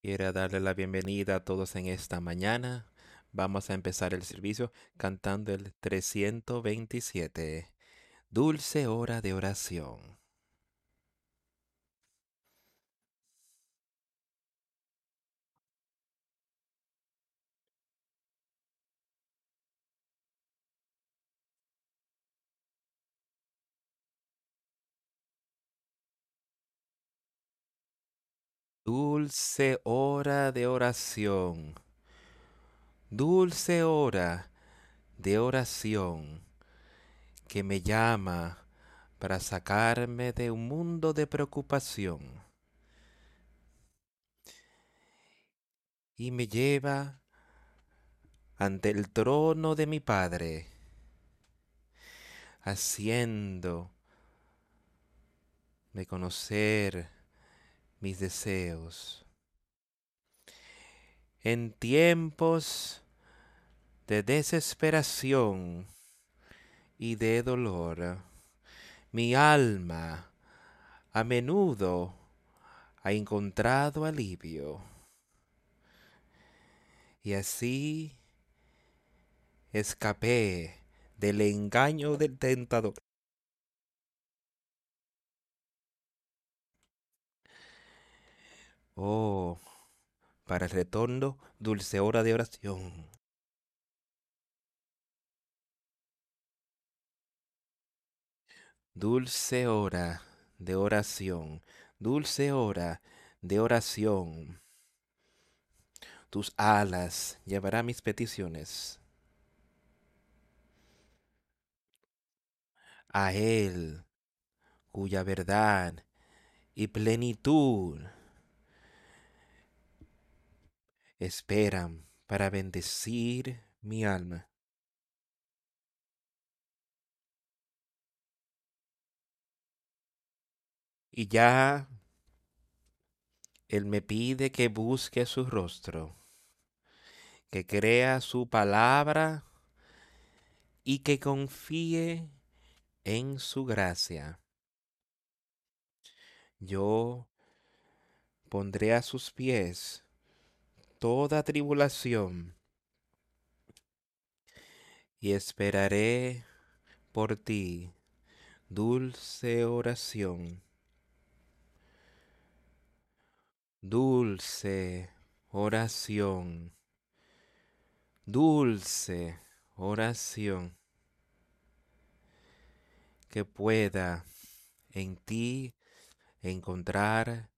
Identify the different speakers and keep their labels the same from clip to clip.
Speaker 1: Quiero darle la bienvenida a todos en esta mañana. Vamos a empezar el servicio cantando el 327, Dulce Hora de Oración. Dulce hora de oración. Dulce hora de oración que me llama para sacarme de un mundo de preocupación y me lleva ante el trono de mi Padre, haciendo de conocer mis deseos. En tiempos de desesperación y de dolor, mi alma a menudo ha encontrado alivio. Y así escapé del engaño del tentador. Oh, para el retorno, dulce hora de oración. Dulce hora de oración, dulce hora de oración. Tus alas llevará mis peticiones. A Él, cuya verdad y plenitud esperan para bendecir mi alma. Y ya Él me pide que busque su rostro, que crea su palabra y que confíe en su gracia. Yo pondré a sus pies toda tribulación y esperaré por ti, dulce oración. Dulce oración. Dulce oración. Que pueda en ti encontrar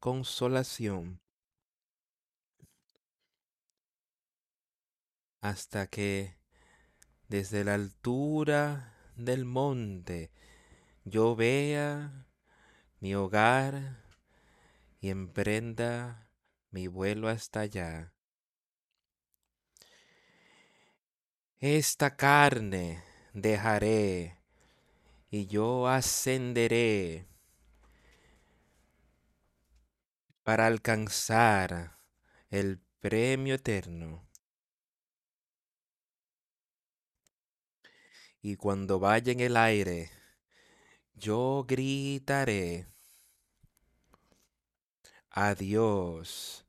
Speaker 1: consolación hasta que desde la altura del monte yo vea mi hogar y emprenda mi vuelo hasta allá. Esta carne dejaré y yo ascenderé para alcanzar el premio eterno. Y cuando vaya en el aire, yo gritaré, adiós,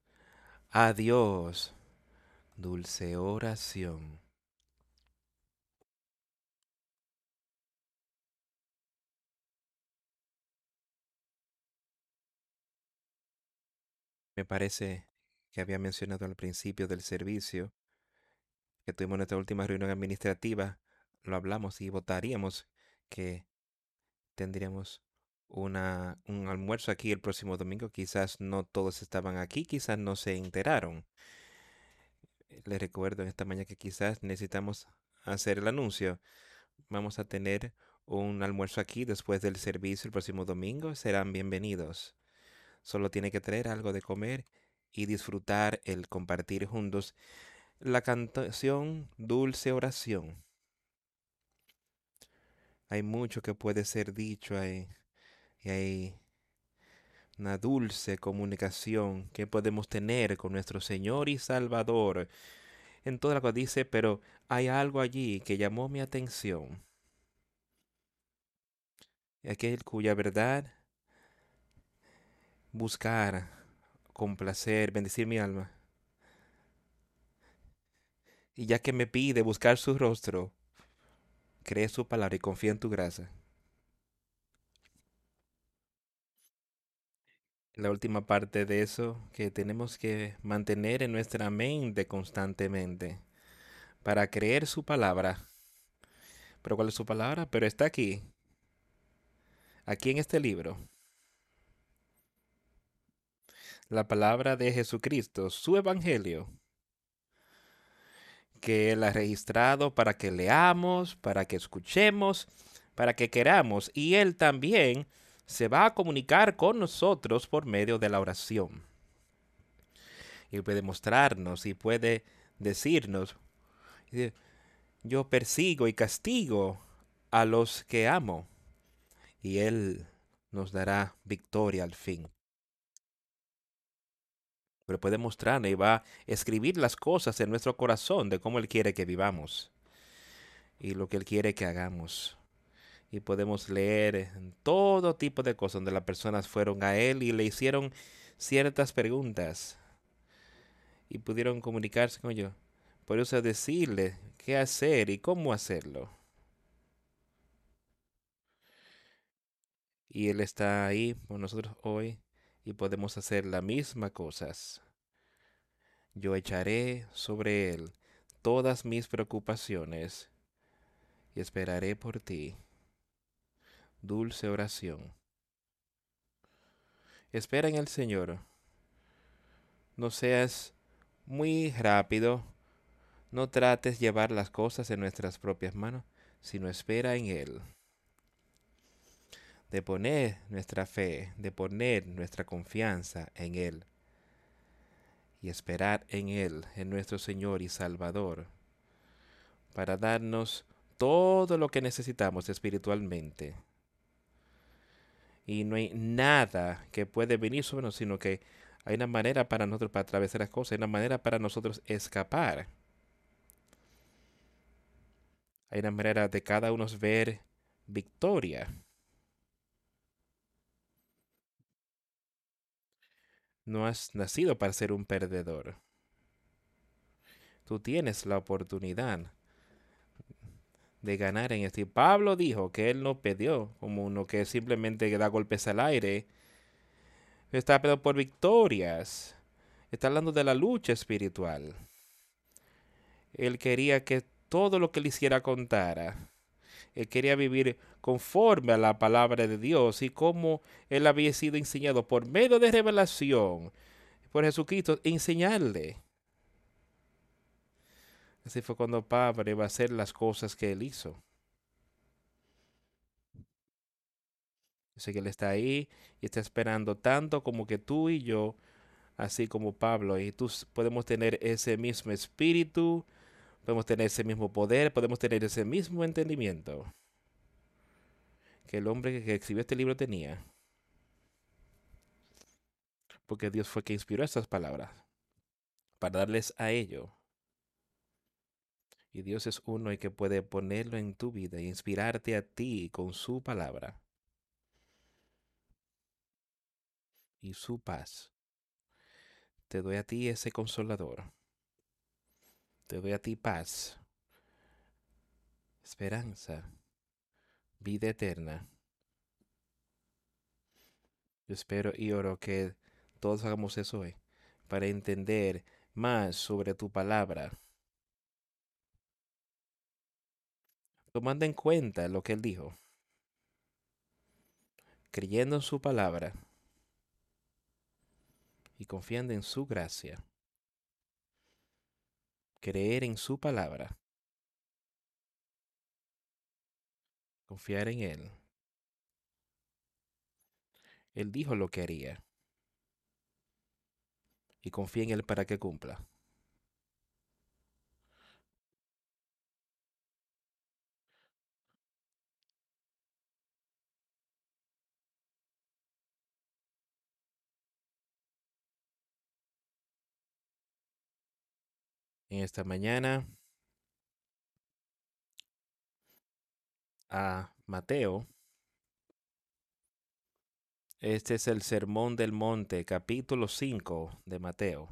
Speaker 1: adiós, dulce oración. Me parece que había mencionado al principio del servicio que tuvimos nuestra última reunión administrativa, lo hablamos y votaríamos que tendríamos una, un almuerzo aquí el próximo domingo. Quizás no todos estaban aquí, quizás no se enteraron. Les recuerdo en esta mañana que quizás necesitamos hacer el anuncio. Vamos a tener un almuerzo aquí después del servicio el próximo domingo. Serán bienvenidos. Solo tiene que traer algo de comer y disfrutar el compartir juntos la cantación Dulce Oración. Hay mucho que puede ser dicho ahí. Y hay una dulce comunicación que podemos tener con nuestro Señor y Salvador. En toda la que dice, pero hay algo allí que llamó mi atención. Aquel cuya verdad buscar complacer, bendecir mi alma. Y ya que me pide buscar su rostro, cree su palabra y confía en tu gracia. La última parte de eso que tenemos que mantener en nuestra mente constantemente para creer su palabra. ¿Pero cuál es su palabra? Pero está aquí. Aquí en este libro. La palabra de Jesucristo, su evangelio que Él ha registrado para que leamos, para que escuchemos, para que queramos. Y Él también se va a comunicar con nosotros por medio de la oración. Y puede mostrarnos y puede decirnos, yo persigo y castigo a los que amo. Y Él nos dará victoria al fin pero puede mostrarnos y va a escribir las cosas en nuestro corazón de cómo Él quiere que vivamos y lo que Él quiere que hagamos. Y podemos leer todo tipo de cosas donde las personas fueron a Él y le hicieron ciertas preguntas y pudieron comunicarse con yo. Por eso decirle qué hacer y cómo hacerlo. Y Él está ahí con nosotros hoy y podemos hacer las mismas cosas. Yo echaré sobre él todas mis preocupaciones y esperaré por ti. Dulce oración. Espera en el Señor. No seas muy rápido. No trates llevar las cosas en nuestras propias manos, sino espera en Él de poner nuestra fe, de poner nuestra confianza en Él y esperar en Él, en nuestro Señor y Salvador, para darnos todo lo que necesitamos espiritualmente. Y no hay nada que puede venir sobre nosotros, sino que hay una manera para nosotros para atravesar las cosas, hay una manera para nosotros escapar. Hay una manera de cada uno ver victoria. No has nacido para ser un perdedor. Tú tienes la oportunidad de ganar en este. Pablo dijo que él no pidió como uno que simplemente da golpes al aire. Está pidiendo por victorias. Está hablando de la lucha espiritual. Él quería que todo lo que le hiciera contara. Él quería vivir conforme a la palabra de Dios y como él había sido enseñado por medio de revelación por Jesucristo, enseñarle. Así fue cuando Pablo iba a hacer las cosas que él hizo. sé que él está ahí y está esperando tanto como que tú y yo, así como Pablo, y tú podemos tener ese mismo espíritu, podemos tener ese mismo poder, podemos tener ese mismo entendimiento que el hombre que escribió este libro tenía. Porque Dios fue que inspiró estas palabras para darles a ello. Y Dios es uno y que puede ponerlo en tu vida e inspirarte a ti con su palabra y su paz. Te doy a ti ese consolador. Te doy a ti paz, esperanza vida eterna. Yo espero y oro que todos hagamos eso hoy para entender más sobre tu palabra. Tomando en cuenta lo que él dijo. Creyendo en su palabra y confiando en su gracia. Creer en su palabra confiar en Él. Él dijo lo que haría. Y confía en Él para que cumpla. En esta mañana a Mateo, Este es el Sermón del Monte, capítulo 5 de Mateo.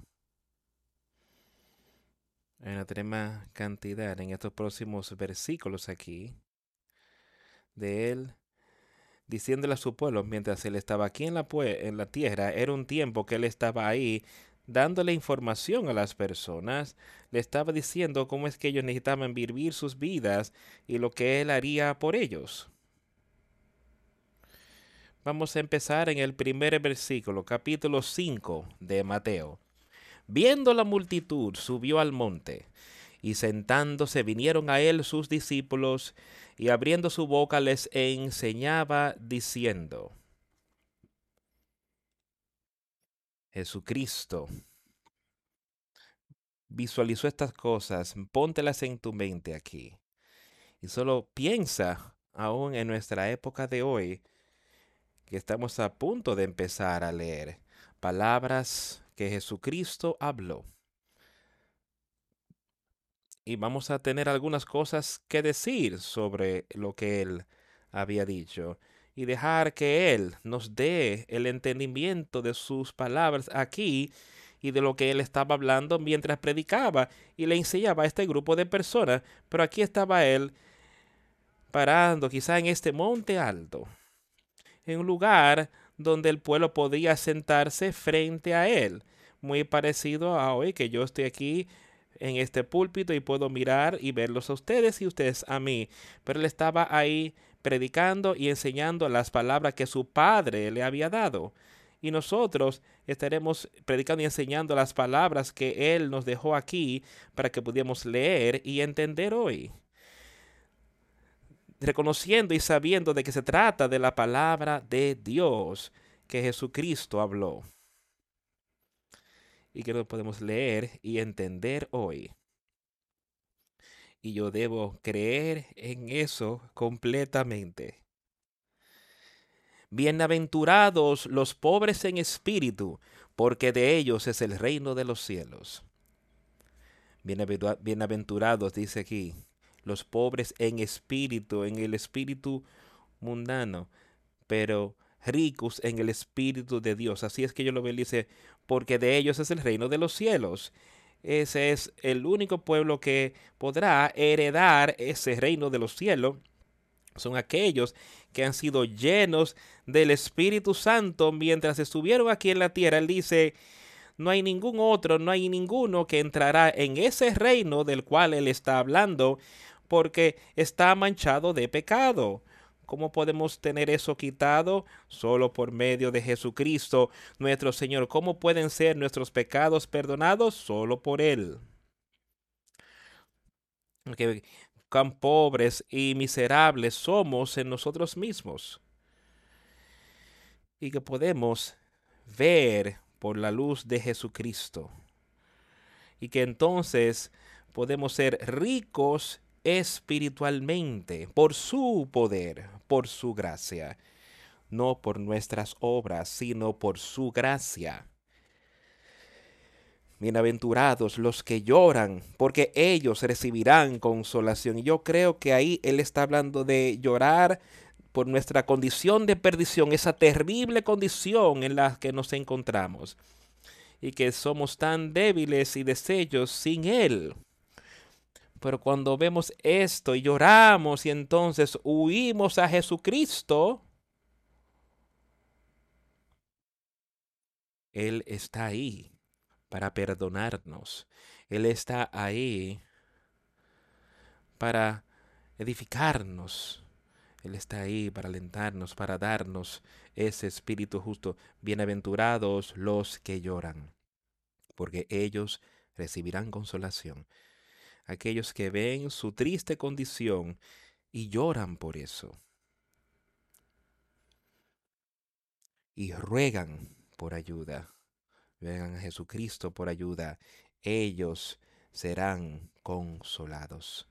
Speaker 1: Una tremenda cantidad en estos próximos versículos aquí de él diciéndole a su pueblo mientras él estaba aquí en la, en la tierra, era un tiempo que él estaba ahí dándole información a las personas, le estaba diciendo cómo es que ellos necesitaban vivir sus vidas y lo que él haría por ellos. Vamos a empezar en el primer versículo, capítulo 5 de Mateo. Viendo la multitud, subió al monte, y sentándose vinieron a él sus discípulos, y abriendo su boca les enseñaba diciendo, Jesucristo visualizó estas cosas, póntelas en tu mente aquí. Y solo piensa aún en nuestra época de hoy, que estamos a punto de empezar a leer palabras que Jesucristo habló. Y vamos a tener algunas cosas que decir sobre lo que Él había dicho y dejar que Él nos dé el entendimiento de sus palabras aquí y de lo que Él estaba hablando mientras predicaba y le enseñaba a este grupo de personas. Pero aquí estaba Él parando quizá en este monte alto en un lugar donde el pueblo podía sentarse frente a él. Muy parecido a hoy que yo estoy aquí en este púlpito y puedo mirar y verlos a ustedes y ustedes a mí. Pero él estaba ahí predicando y enseñando las palabras que su padre le había dado. Y nosotros estaremos predicando y enseñando las palabras que Él nos dejó aquí para que pudiéramos leer y entender hoy reconociendo y sabiendo de que se trata de la palabra de Dios que Jesucristo habló y que lo podemos leer y entender hoy. Y yo debo creer en eso completamente. Bienaventurados los pobres en espíritu, porque de ellos es el reino de los cielos. Bienaventurados, dice aquí, los pobres en espíritu, en el espíritu mundano, pero ricos en el espíritu de Dios. Así es que yo lo veo, dice, porque de ellos es el reino de los cielos. Ese es el único pueblo que podrá heredar ese reino de los cielos. Son aquellos que han sido llenos del Espíritu Santo mientras estuvieron aquí en la tierra. Él dice, no hay ningún otro, no hay ninguno que entrará en ese reino del cual él está hablando, porque está manchado de pecado. ¿Cómo podemos tener eso quitado? Solo por medio de Jesucristo, nuestro Señor. ¿Cómo pueden ser nuestros pecados perdonados? Solo por Él. Cuán pobres y miserables somos en nosotros mismos. Y que podemos ver por la luz de Jesucristo. Y que entonces podemos ser ricos espiritualmente por su poder, por su gracia, no por nuestras obras, sino por su gracia. Bienaventurados los que lloran, porque ellos recibirán consolación. Y yo creo que ahí Él está hablando de llorar por nuestra condición de perdición, esa terrible condición en la que nos encontramos. Y que somos tan débiles y desellos sin Él. Pero cuando vemos esto y lloramos y entonces huimos a Jesucristo, Él está ahí para perdonarnos. Él está ahí para edificarnos. Él está ahí para alentarnos, para darnos ese espíritu justo. Bienaventurados los que lloran, porque ellos recibirán consolación aquellos que ven su triste condición y lloran por eso. Y ruegan por ayuda. Vengan a Jesucristo por ayuda. Ellos serán consolados.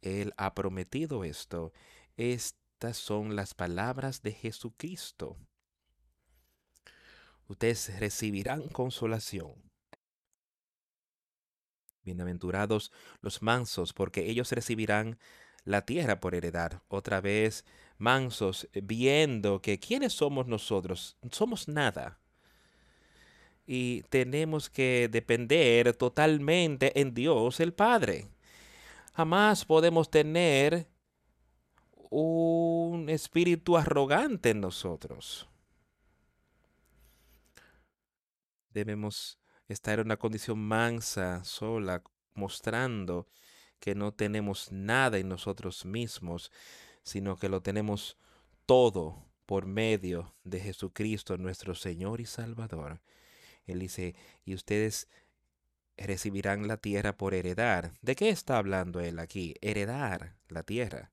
Speaker 1: Él ha prometido esto. Estas son las palabras de Jesucristo. Ustedes recibirán consolación Bienaventurados los mansos, porque ellos recibirán la tierra por heredad. Otra vez, mansos, viendo que quiénes somos nosotros. Somos nada. Y tenemos que depender totalmente en Dios el Padre. Jamás podemos tener un espíritu arrogante en nosotros. Debemos estar en una condición mansa, sola, mostrando que no tenemos nada en nosotros mismos, sino que lo tenemos todo por medio de Jesucristo, nuestro Señor y Salvador. Él dice, y ustedes recibirán la tierra por heredar. ¿De qué está hablando él aquí? Heredar la tierra.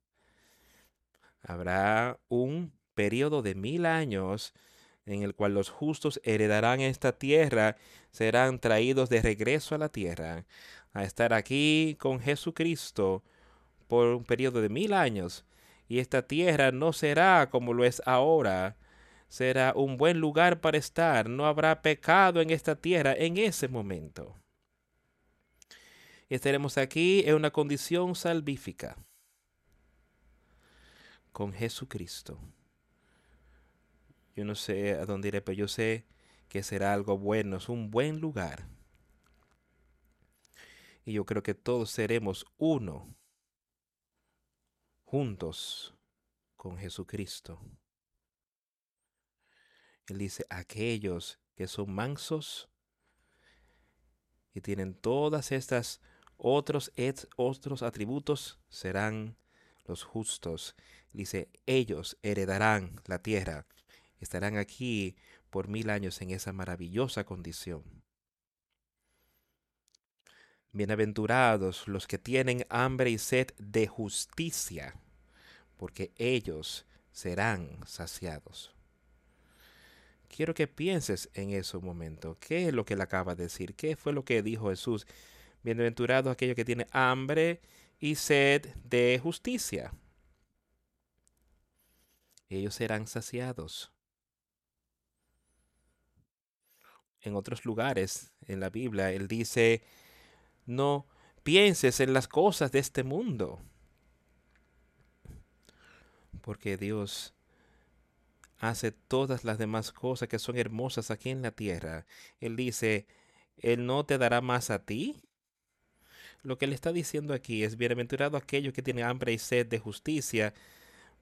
Speaker 1: Habrá un periodo de mil años en el cual los justos heredarán esta tierra, serán traídos de regreso a la tierra, a estar aquí con Jesucristo por un periodo de mil años. Y esta tierra no será como lo es ahora, será un buen lugar para estar, no habrá pecado en esta tierra en ese momento. Estaremos aquí en una condición salvífica con Jesucristo. Yo no sé a dónde iré, pero yo sé que será algo bueno, es un buen lugar. Y yo creo que todos seremos uno, juntos con Jesucristo. Él dice, aquellos que son mansos y tienen todas estas otros, otros atributos serán los justos. Dice, ellos heredarán la tierra, estarán aquí por mil años en esa maravillosa condición. Bienaventurados los que tienen hambre y sed de justicia, porque ellos serán saciados. Quiero que pienses en ese momento. ¿Qué es lo que él acaba de decir? ¿Qué fue lo que dijo Jesús? Bienaventurados aquellos que tienen hambre y sed de justicia. Ellos serán saciados. En otros lugares en la Biblia, Él dice, no pienses en las cosas de este mundo. Porque Dios hace todas las demás cosas que son hermosas aquí en la tierra. Él dice, Él no te dará más a ti lo que le está diciendo aquí es, bienaventurado aquellos que tienen hambre y sed de justicia,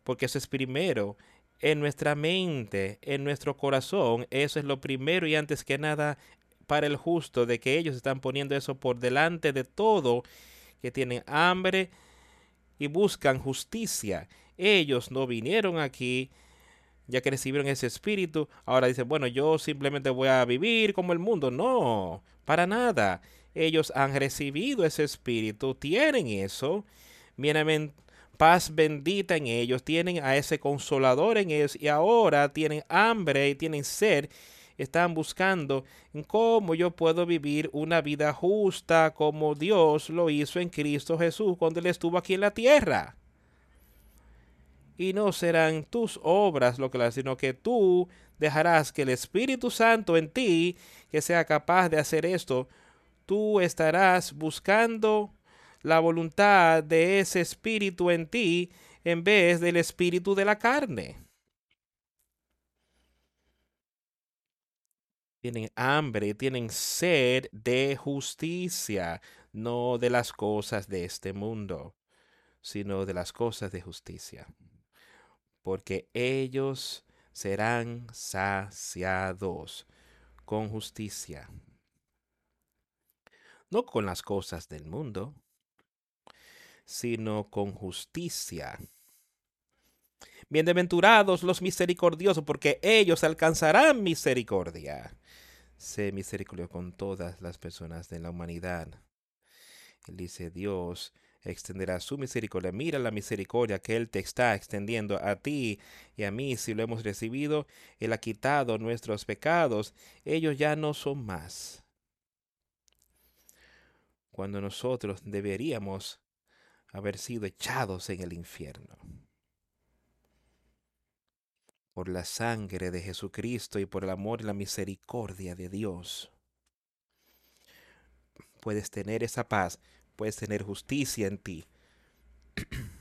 Speaker 1: porque eso es primero en nuestra mente, en nuestro corazón, eso es lo primero y antes que nada para el justo, de que ellos están poniendo eso por delante de todo, que tienen hambre y buscan justicia. Ellos no vinieron aquí ya que recibieron ese espíritu, ahora dicen, bueno, yo simplemente voy a vivir como el mundo. No, para nada ellos han recibido ese espíritu, tienen eso, vienen paz bendita en ellos, tienen a ese consolador en ellos y ahora tienen hambre y tienen sed, están buscando cómo yo puedo vivir una vida justa como Dios lo hizo en Cristo Jesús cuando Él estuvo aquí en la tierra. Y no serán tus obras lo que las, sino que tú dejarás que el Espíritu Santo en ti, que sea capaz de hacer esto, tú estarás buscando la voluntad de ese espíritu en ti en vez del espíritu de la carne. Tienen hambre, tienen sed de justicia, no de las cosas de este mundo, sino de las cosas de justicia. Porque ellos serán saciados con justicia no con las cosas del mundo, sino con justicia. Bienaventurados los misericordiosos, porque ellos alcanzarán misericordia. Sé misericordioso con todas las personas de la humanidad. Él dice, Dios extenderá su misericordia. Mira la misericordia que Él te está extendiendo a ti y a mí. Si lo hemos recibido, Él ha quitado nuestros pecados. Ellos ya no son más cuando nosotros deberíamos haber sido echados en el infierno. Por la sangre de Jesucristo y por el amor y la misericordia de Dios. Puedes tener esa paz, puedes tener justicia en ti.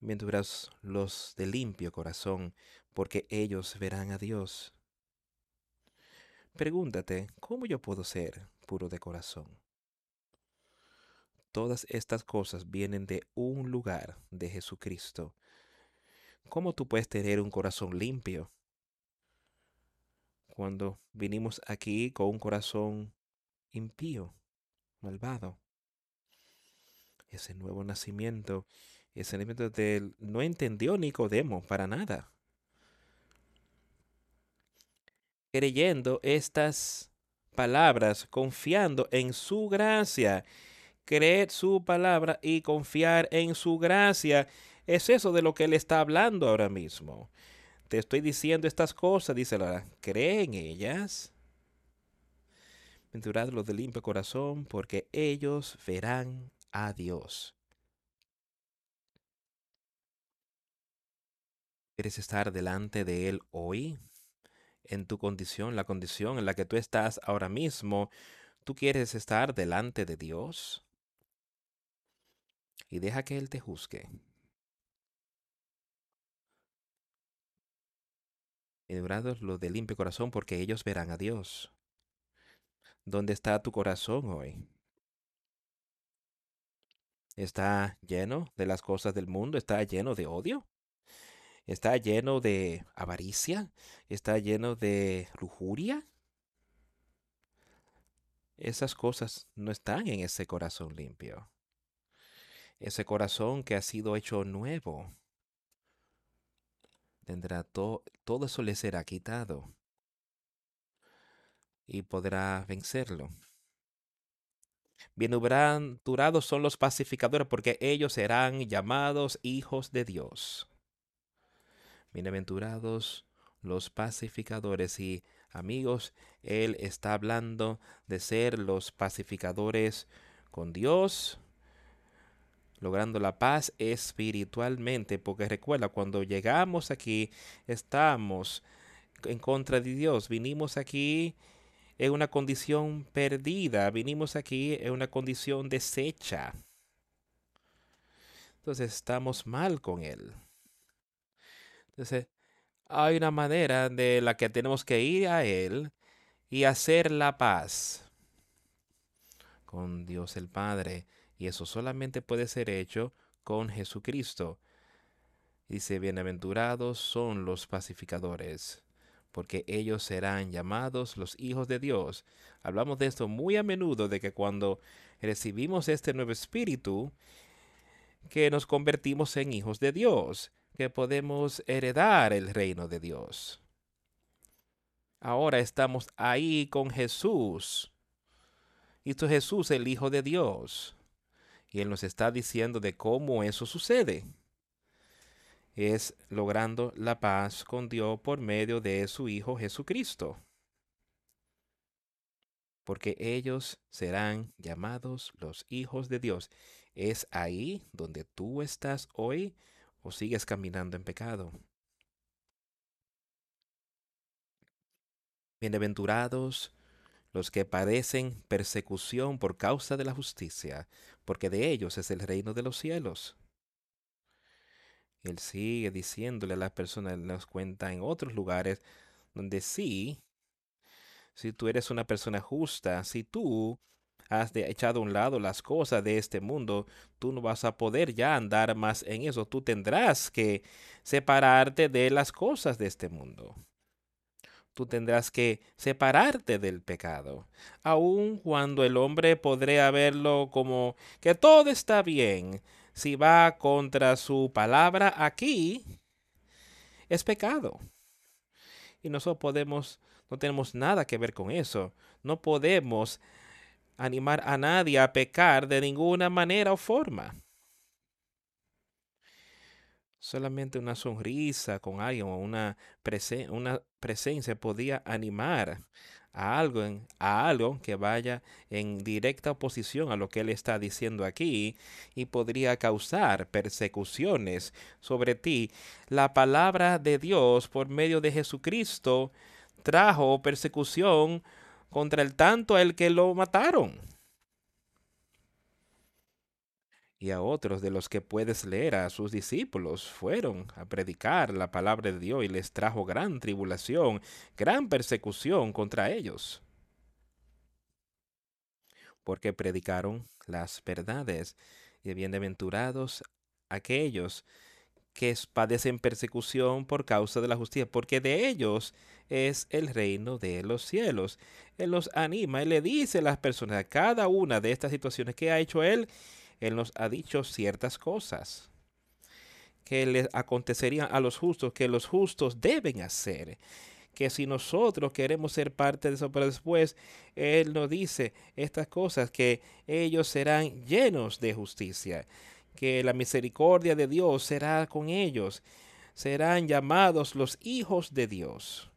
Speaker 1: Bienaventurados los de limpio corazón, porque ellos verán a Dios. Pregúntate, ¿cómo yo puedo ser puro de corazón? Todas estas cosas vienen de un lugar, de Jesucristo. ¿Cómo tú puedes tener un corazón limpio? Cuando vinimos aquí con un corazón impío, malvado. Ese nuevo nacimiento, ese nacimiento del no entendió Nicodemo para nada. Creyendo estas palabras, confiando en su gracia, creer su palabra y confiar en su gracia. Es eso de lo que él está hablando ahora mismo. Te estoy diciendo estas cosas, dice la cree en ellas. Venturad los de limpio corazón, porque ellos verán a Dios. ¿Quieres estar delante de Él hoy? En tu condición, la condición en la que tú estás ahora mismo, ¿tú quieres estar delante de Dios? Y deja que Él te juzgue. Bienaventurados los de limpio corazón, porque ellos verán a Dios. ¿Dónde está tu corazón hoy? ¿Está lleno de las cosas del mundo? ¿Está lleno de odio? ¿Está lleno de avaricia? ¿Está lleno de lujuria? Esas cosas no están en ese corazón limpio. Ese corazón que ha sido hecho nuevo tendrá todo, todo eso le será quitado y podrá vencerlo. Bienaventurados son los pacificadores, porque ellos serán llamados hijos de Dios. Bienaventurados los pacificadores y amigos, Él está hablando de ser los pacificadores con Dios logrando la paz espiritualmente, porque recuerda, cuando llegamos aquí, estamos en contra de Dios, vinimos aquí en una condición perdida, vinimos aquí en una condición deshecha. Entonces estamos mal con Él. Entonces, hay una manera de la que tenemos que ir a Él y hacer la paz con Dios el Padre. Y eso solamente puede ser hecho con Jesucristo. Dice, bienaventurados son los pacificadores, porque ellos serán llamados los hijos de Dios. Hablamos de esto muy a menudo, de que cuando recibimos este nuevo espíritu, que nos convertimos en hijos de Dios, que podemos heredar el reino de Dios. Ahora estamos ahí con Jesús. Es Jesús, el Hijo de Dios. Y Él nos está diciendo de cómo eso sucede. Es logrando la paz con Dios por medio de su Hijo Jesucristo. Porque ellos serán llamados los hijos de Dios. ¿Es ahí donde tú estás hoy o sigues caminando en pecado? Bienaventurados los que padecen persecución por causa de la justicia, porque de ellos es el reino de los cielos. Él sigue diciéndole a las personas, nos cuenta en otros lugares, donde sí, si tú eres una persona justa, si tú has de echado a un lado las cosas de este mundo, tú no vas a poder ya andar más en eso. Tú tendrás que separarte de las cosas de este mundo tú tendrás que separarte del pecado. Aun cuando el hombre podría verlo como que todo está bien, si va contra su palabra aquí, es pecado. Y nosotros podemos, no tenemos nada que ver con eso. No podemos animar a nadie a pecar de ninguna manera o forma. Solamente una sonrisa con alguien o una, una presencia podía animar a algo, a algo que vaya en directa oposición a lo que él está diciendo aquí y podría causar persecuciones sobre ti. La palabra de Dios por medio de Jesucristo trajo persecución contra el tanto el que lo mataron. Y a otros de los que puedes leer a sus discípulos. Fueron a predicar la palabra de Dios y les trajo gran tribulación, gran persecución contra ellos, porque predicaron las verdades y bienaventurados aquellos que padecen persecución por causa de la justicia, porque de ellos es el reino de los cielos. Él los anima, Él le dice a las personas, a cada una de estas situaciones que ha hecho Él, Él nos ha dicho ciertas cosas que les acontecerían a los justos, que los justos deben hacer. Que si nosotros queremos ser parte de eso, pero después Él nos dice estas cosas, que ellos serán llenos de justicia que la misericordia de Dios será con ellos. Serán llamados los hijos de Dios.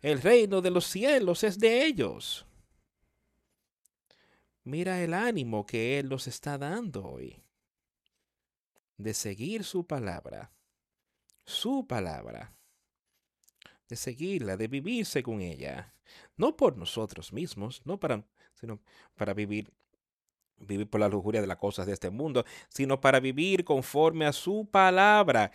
Speaker 1: El reino de los cielos es de ellos. Mira el ánimo que Él nos está dando hoy. De seguir su palabra, su palabra, de seguirla, de vivir según ella, no por nosotros mismos, no para, sino para vivir vivir por la lujuria de las cosas de este mundo, sino para vivir conforme a su palabra.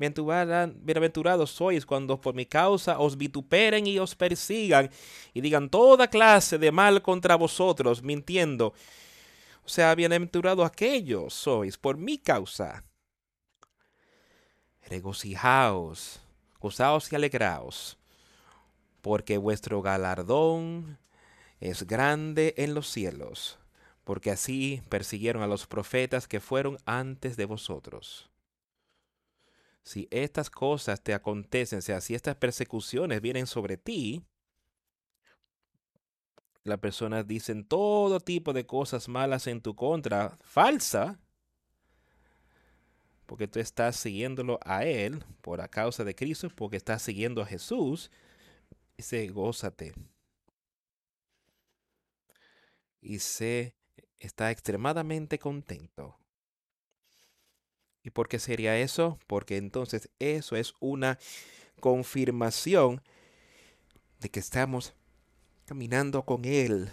Speaker 1: Bienaventurados sois cuando por mi causa os vituperen y os persigan y digan toda clase de mal contra vosotros, mintiendo. O sea, bienaventurados aquellos sois por mi causa. Regocijaos, gozaos y alegraos, porque vuestro galardón es grande en los cielos porque así persiguieron a los profetas que fueron antes de vosotros. Si estas cosas te acontecen, o sea, si estas persecuciones vienen sobre ti, las personas dicen todo tipo de cosas malas en tu contra, falsa, porque tú estás siguiéndolo a Él por causa de Cristo, porque estás siguiendo a Jesús, dice, gózate. Y sé está extremadamente contento. ¿Y por qué sería eso? Porque entonces eso es una confirmación de que estamos caminando con Él.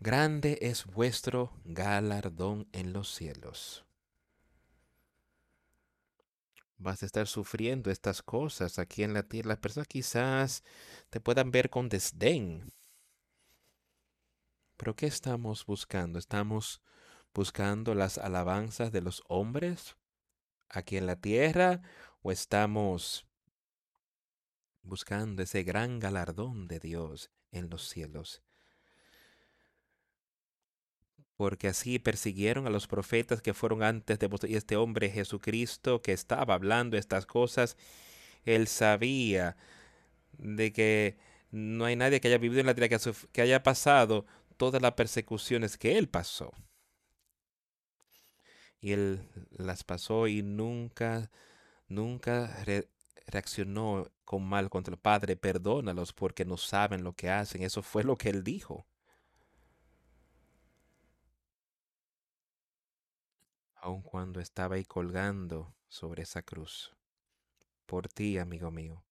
Speaker 1: Grande es vuestro galardón en los cielos. Vas a estar sufriendo estas cosas aquí en la tierra. Las personas quizás te puedan ver con desdén. Pero ¿qué estamos buscando? ¿Estamos buscando las alabanzas de los hombres aquí en la tierra o estamos buscando ese gran galardón de Dios en los cielos? Porque así persiguieron a los profetas que fueron antes de vosotros. Y este hombre Jesucristo que estaba hablando estas cosas, él sabía de que no hay nadie que haya vivido en la tierra que haya pasado todas las persecuciones que él pasó. Y él las pasó y nunca, nunca reaccionó con mal contra el Padre. Perdónalos porque no saben lo que hacen. Eso fue lo que él dijo. Aun cuando estaba ahí colgando sobre esa cruz. Por ti, amigo mío.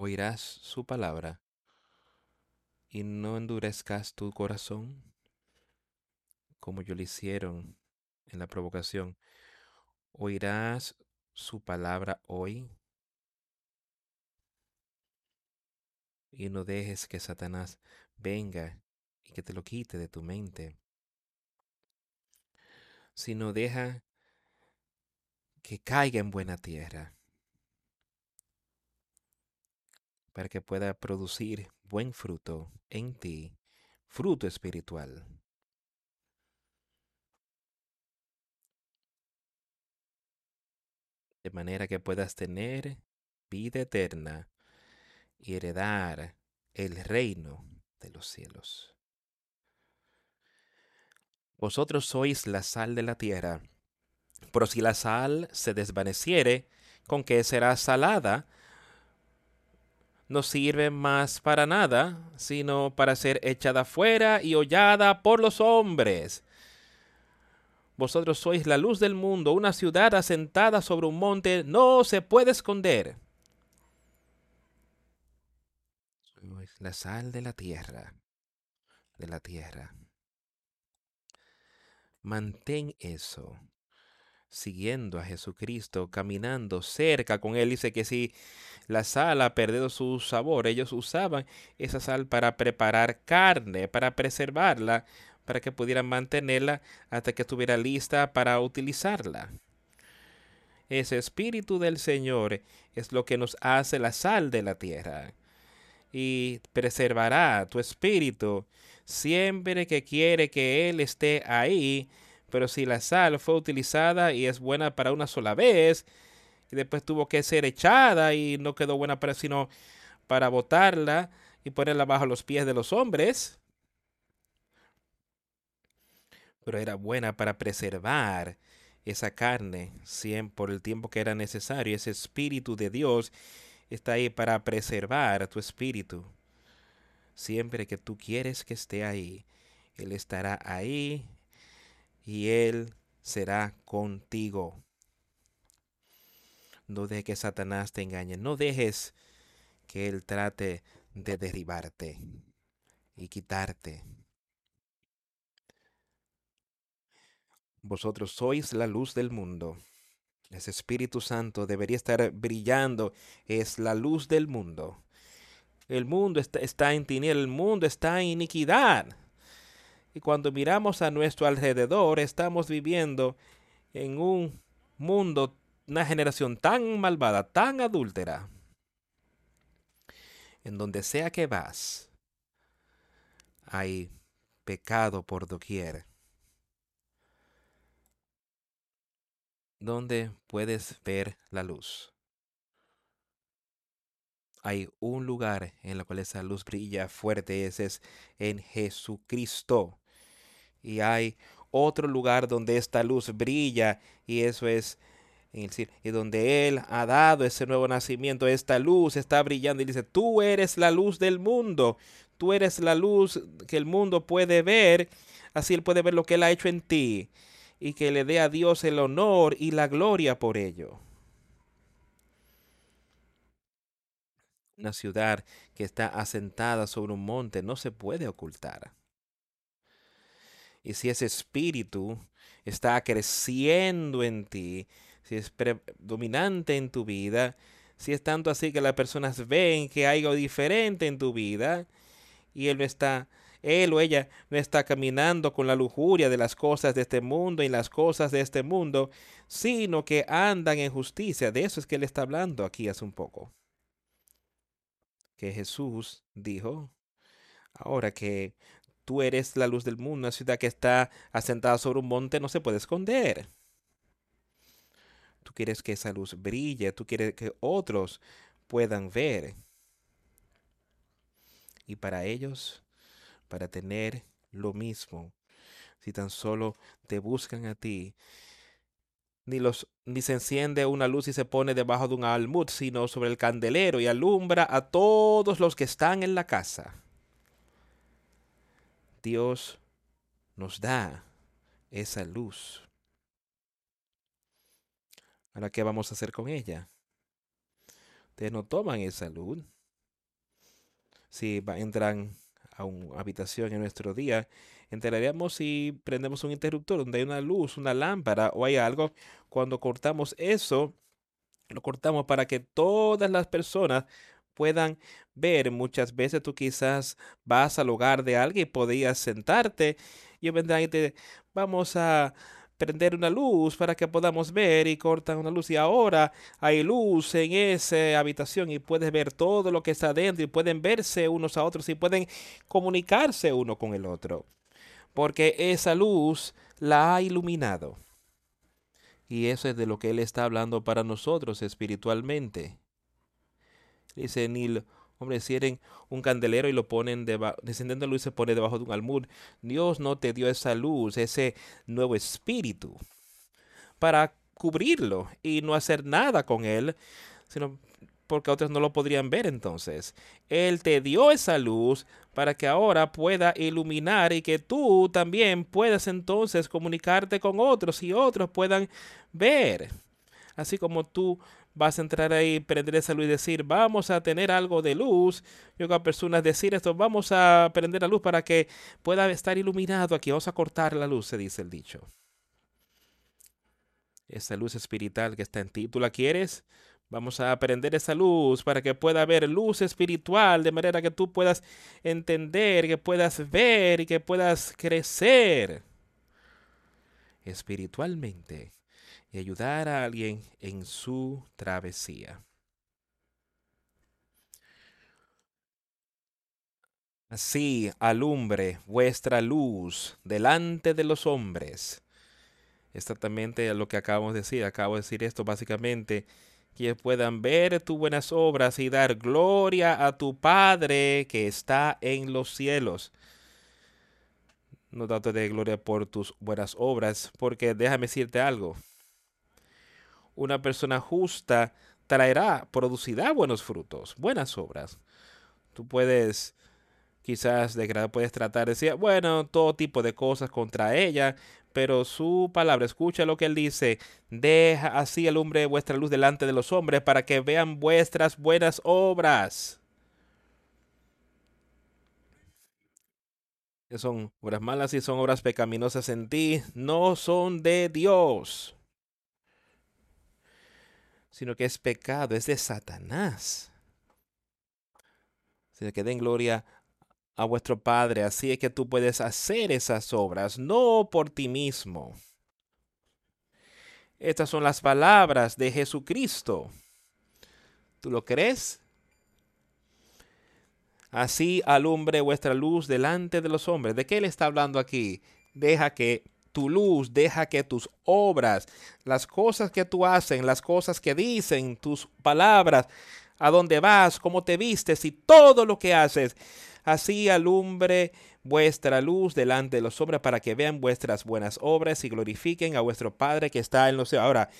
Speaker 1: oirás su palabra y no endurezcas tu corazón como yo le hicieron en la provocación. Oirás su palabra hoy y no dejes que Satanás venga y que te lo quite de tu mente, sino deja que caiga en buena tierra para que pueda producir buen fruto en ti, fruto espiritual. De manera que puedas tener vida eterna y heredar el reino de los cielos. Vosotros sois la sal de la tierra, pero si la sal se desvaneciere, ¿con qué será salada? No sirve más para nada, sino para ser echada fuera y hollada por los hombres. Vosotros sois la luz del mundo, una ciudad asentada sobre un monte no se puede esconder. Sois la sal de la tierra. de la tierra. Mantén eso, siguiendo a Jesucristo, caminando cerca con Él. Dice que si la sal ha perdido su sabor, ellos usaban esa sal para preparar carne, para preservarla, para que pudieran mantenerla hasta que estuviera lista para utilizarla. Ese espíritu del Señor es lo que nos hace la sal de la tierra y preservará tu espíritu siempre que quiere que Él esté ahí. Pero si la sal fue utilizada y es buena para una sola vez, y después tuvo que ser echada y no quedó buena para sino para botarla y ponerla bajo los pies de los hombres, pero era buena para preservar esa carne siempre por el tiempo que era necesario. Ese espíritu de Dios está ahí para preservar tu espíritu. Siempre que tú quieres que esté ahí, Él estará ahí y Él será contigo. No dejes que Satanás te engañe. No dejes que Él trate de derribarte y quitarte. Vosotros sois la luz del mundo. Ese Espíritu Santo debería estar brillando. Es la luz del mundo. El mundo está, está en tinieblas, el mundo está en iniquidad. Y cuando miramos a nuestro alrededor, estamos viviendo en un mundo, una generación tan malvada, tan adúltera. En donde sea que vas, hay pecado por doquier. donde puedes ver la luz. Hay un lugar en el cual esa luz brilla fuerte, ese es en Jesucristo. Y hay otro lugar donde esta luz brilla y eso es Y donde Él ha dado ese nuevo nacimiento, esta luz está brillando y dice, tú eres la luz del mundo, tú eres la luz que el mundo puede ver, así Él puede ver lo que Él ha hecho en ti y que le dé a Dios el honor y la gloria por ello. Una ciudad que está asentada sobre un monte no se puede ocultar. Y si ese espíritu está creciendo en ti, si es predominante en tu vida, si es tanto así que las personas ven que hay algo diferente en tu vida y él no está él o ella no está caminando con la lujuria de las cosas de este mundo y las cosas de este mundo, sino que andan en justicia. De eso es que él está hablando aquí hace un poco. Que Jesús dijo, ahora que tú eres la luz del mundo, una ciudad que está asentada sobre un monte no se puede esconder. Tú quieres que esa luz brille, tú quieres que otros puedan ver. Y para ellos para tener lo mismo. Si tan solo te buscan a ti, ni, los, ni se enciende una luz y se pone debajo de un almud, sino sobre el candelero y alumbra a todos los que están en la casa. Dios nos da esa luz. Ahora, ¿qué vamos a hacer con ella? Ustedes no toman esa luz. Si entran a una habitación en nuestro día, enteraríamos si prendemos un interruptor donde hay una luz, una lámpara o hay algo. Cuando cortamos eso, lo cortamos para que todas las personas puedan ver. Muchas veces tú quizás vas al hogar de alguien y podías sentarte y vendrán y te vamos a prender una luz para que podamos ver y cortan una luz. Y ahora hay luz en esa habitación y puedes ver todo lo que está dentro y pueden verse unos a otros y pueden comunicarse uno con el otro porque esa luz la ha iluminado. Y eso es de lo que él está hablando para nosotros espiritualmente. Dice Neil Hombre, cierren un candelero y lo ponen debajo, descendiendo luz se pone debajo de un almud. Dios no te dio esa luz, ese nuevo espíritu, para cubrirlo y no hacer nada con él, sino porque otros no lo podrían ver entonces. Él te dio esa luz para que ahora pueda iluminar y que tú también puedas entonces comunicarte con otros y otros puedan ver. Así como tú vas a entrar ahí, prender esa luz y decir, vamos a tener algo de luz. Yo a personas decir esto, vamos a prender la luz para que pueda estar iluminado aquí. Vamos a cortar la luz, se dice el dicho. Esa luz espiritual que está en ti, ¿tú la quieres? Vamos a aprender esa luz para que pueda haber luz espiritual, de manera que tú puedas entender, que puedas ver y que puedas crecer espiritualmente y ayudar a alguien en su travesía. Así alumbre vuestra luz delante de los hombres. Exactamente lo que acabamos de decir. Acabo de decir esto básicamente que puedan ver tus buenas obras y dar gloria a tu Padre que está en los cielos. No date de gloria por tus buenas obras, porque déjame decirte algo. Una persona justa traerá, producirá buenos frutos, buenas obras. Tú puedes quizás de puedes tratar de decir, bueno, todo tipo de cosas contra ella, pero su palabra, escucha lo que él dice, deja así alumbre vuestra luz delante de los hombres para que vean vuestras buenas obras. son obras malas y son obras pecaminosas en ti, no son de Dios, sino que es pecado, es de Satanás. Sino que den gloria a vuestro Padre. Así es que tú puedes hacer esas obras, no por ti mismo. Estas son las palabras de Jesucristo. ¿Tú lo crees? Así alumbre vuestra luz delante de los hombres. ¿De qué él está hablando aquí? Deja que tu luz, deja que tus obras, las cosas que tú haces, las cosas que dicen, tus palabras, a dónde vas, cómo te vistes y todo lo que haces, Así alumbre vuestra luz delante de los hombres para que vean vuestras buenas obras y glorifiquen a vuestro Padre que está en los cielos. Ahora,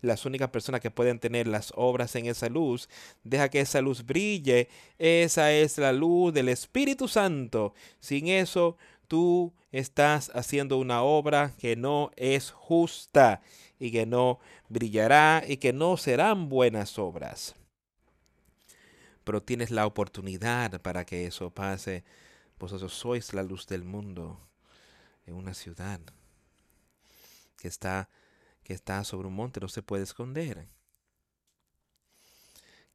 Speaker 1: las únicas personas que pueden tener las obras en esa luz, deja que esa luz brille. Esa es la luz del Espíritu Santo. Sin eso, tú estás haciendo una obra que no es justa y que no brillará y que no serán buenas obras pero tienes la oportunidad para que eso pase. Vosotros sois la luz del mundo en una ciudad que está, que está sobre un monte, no se puede esconder.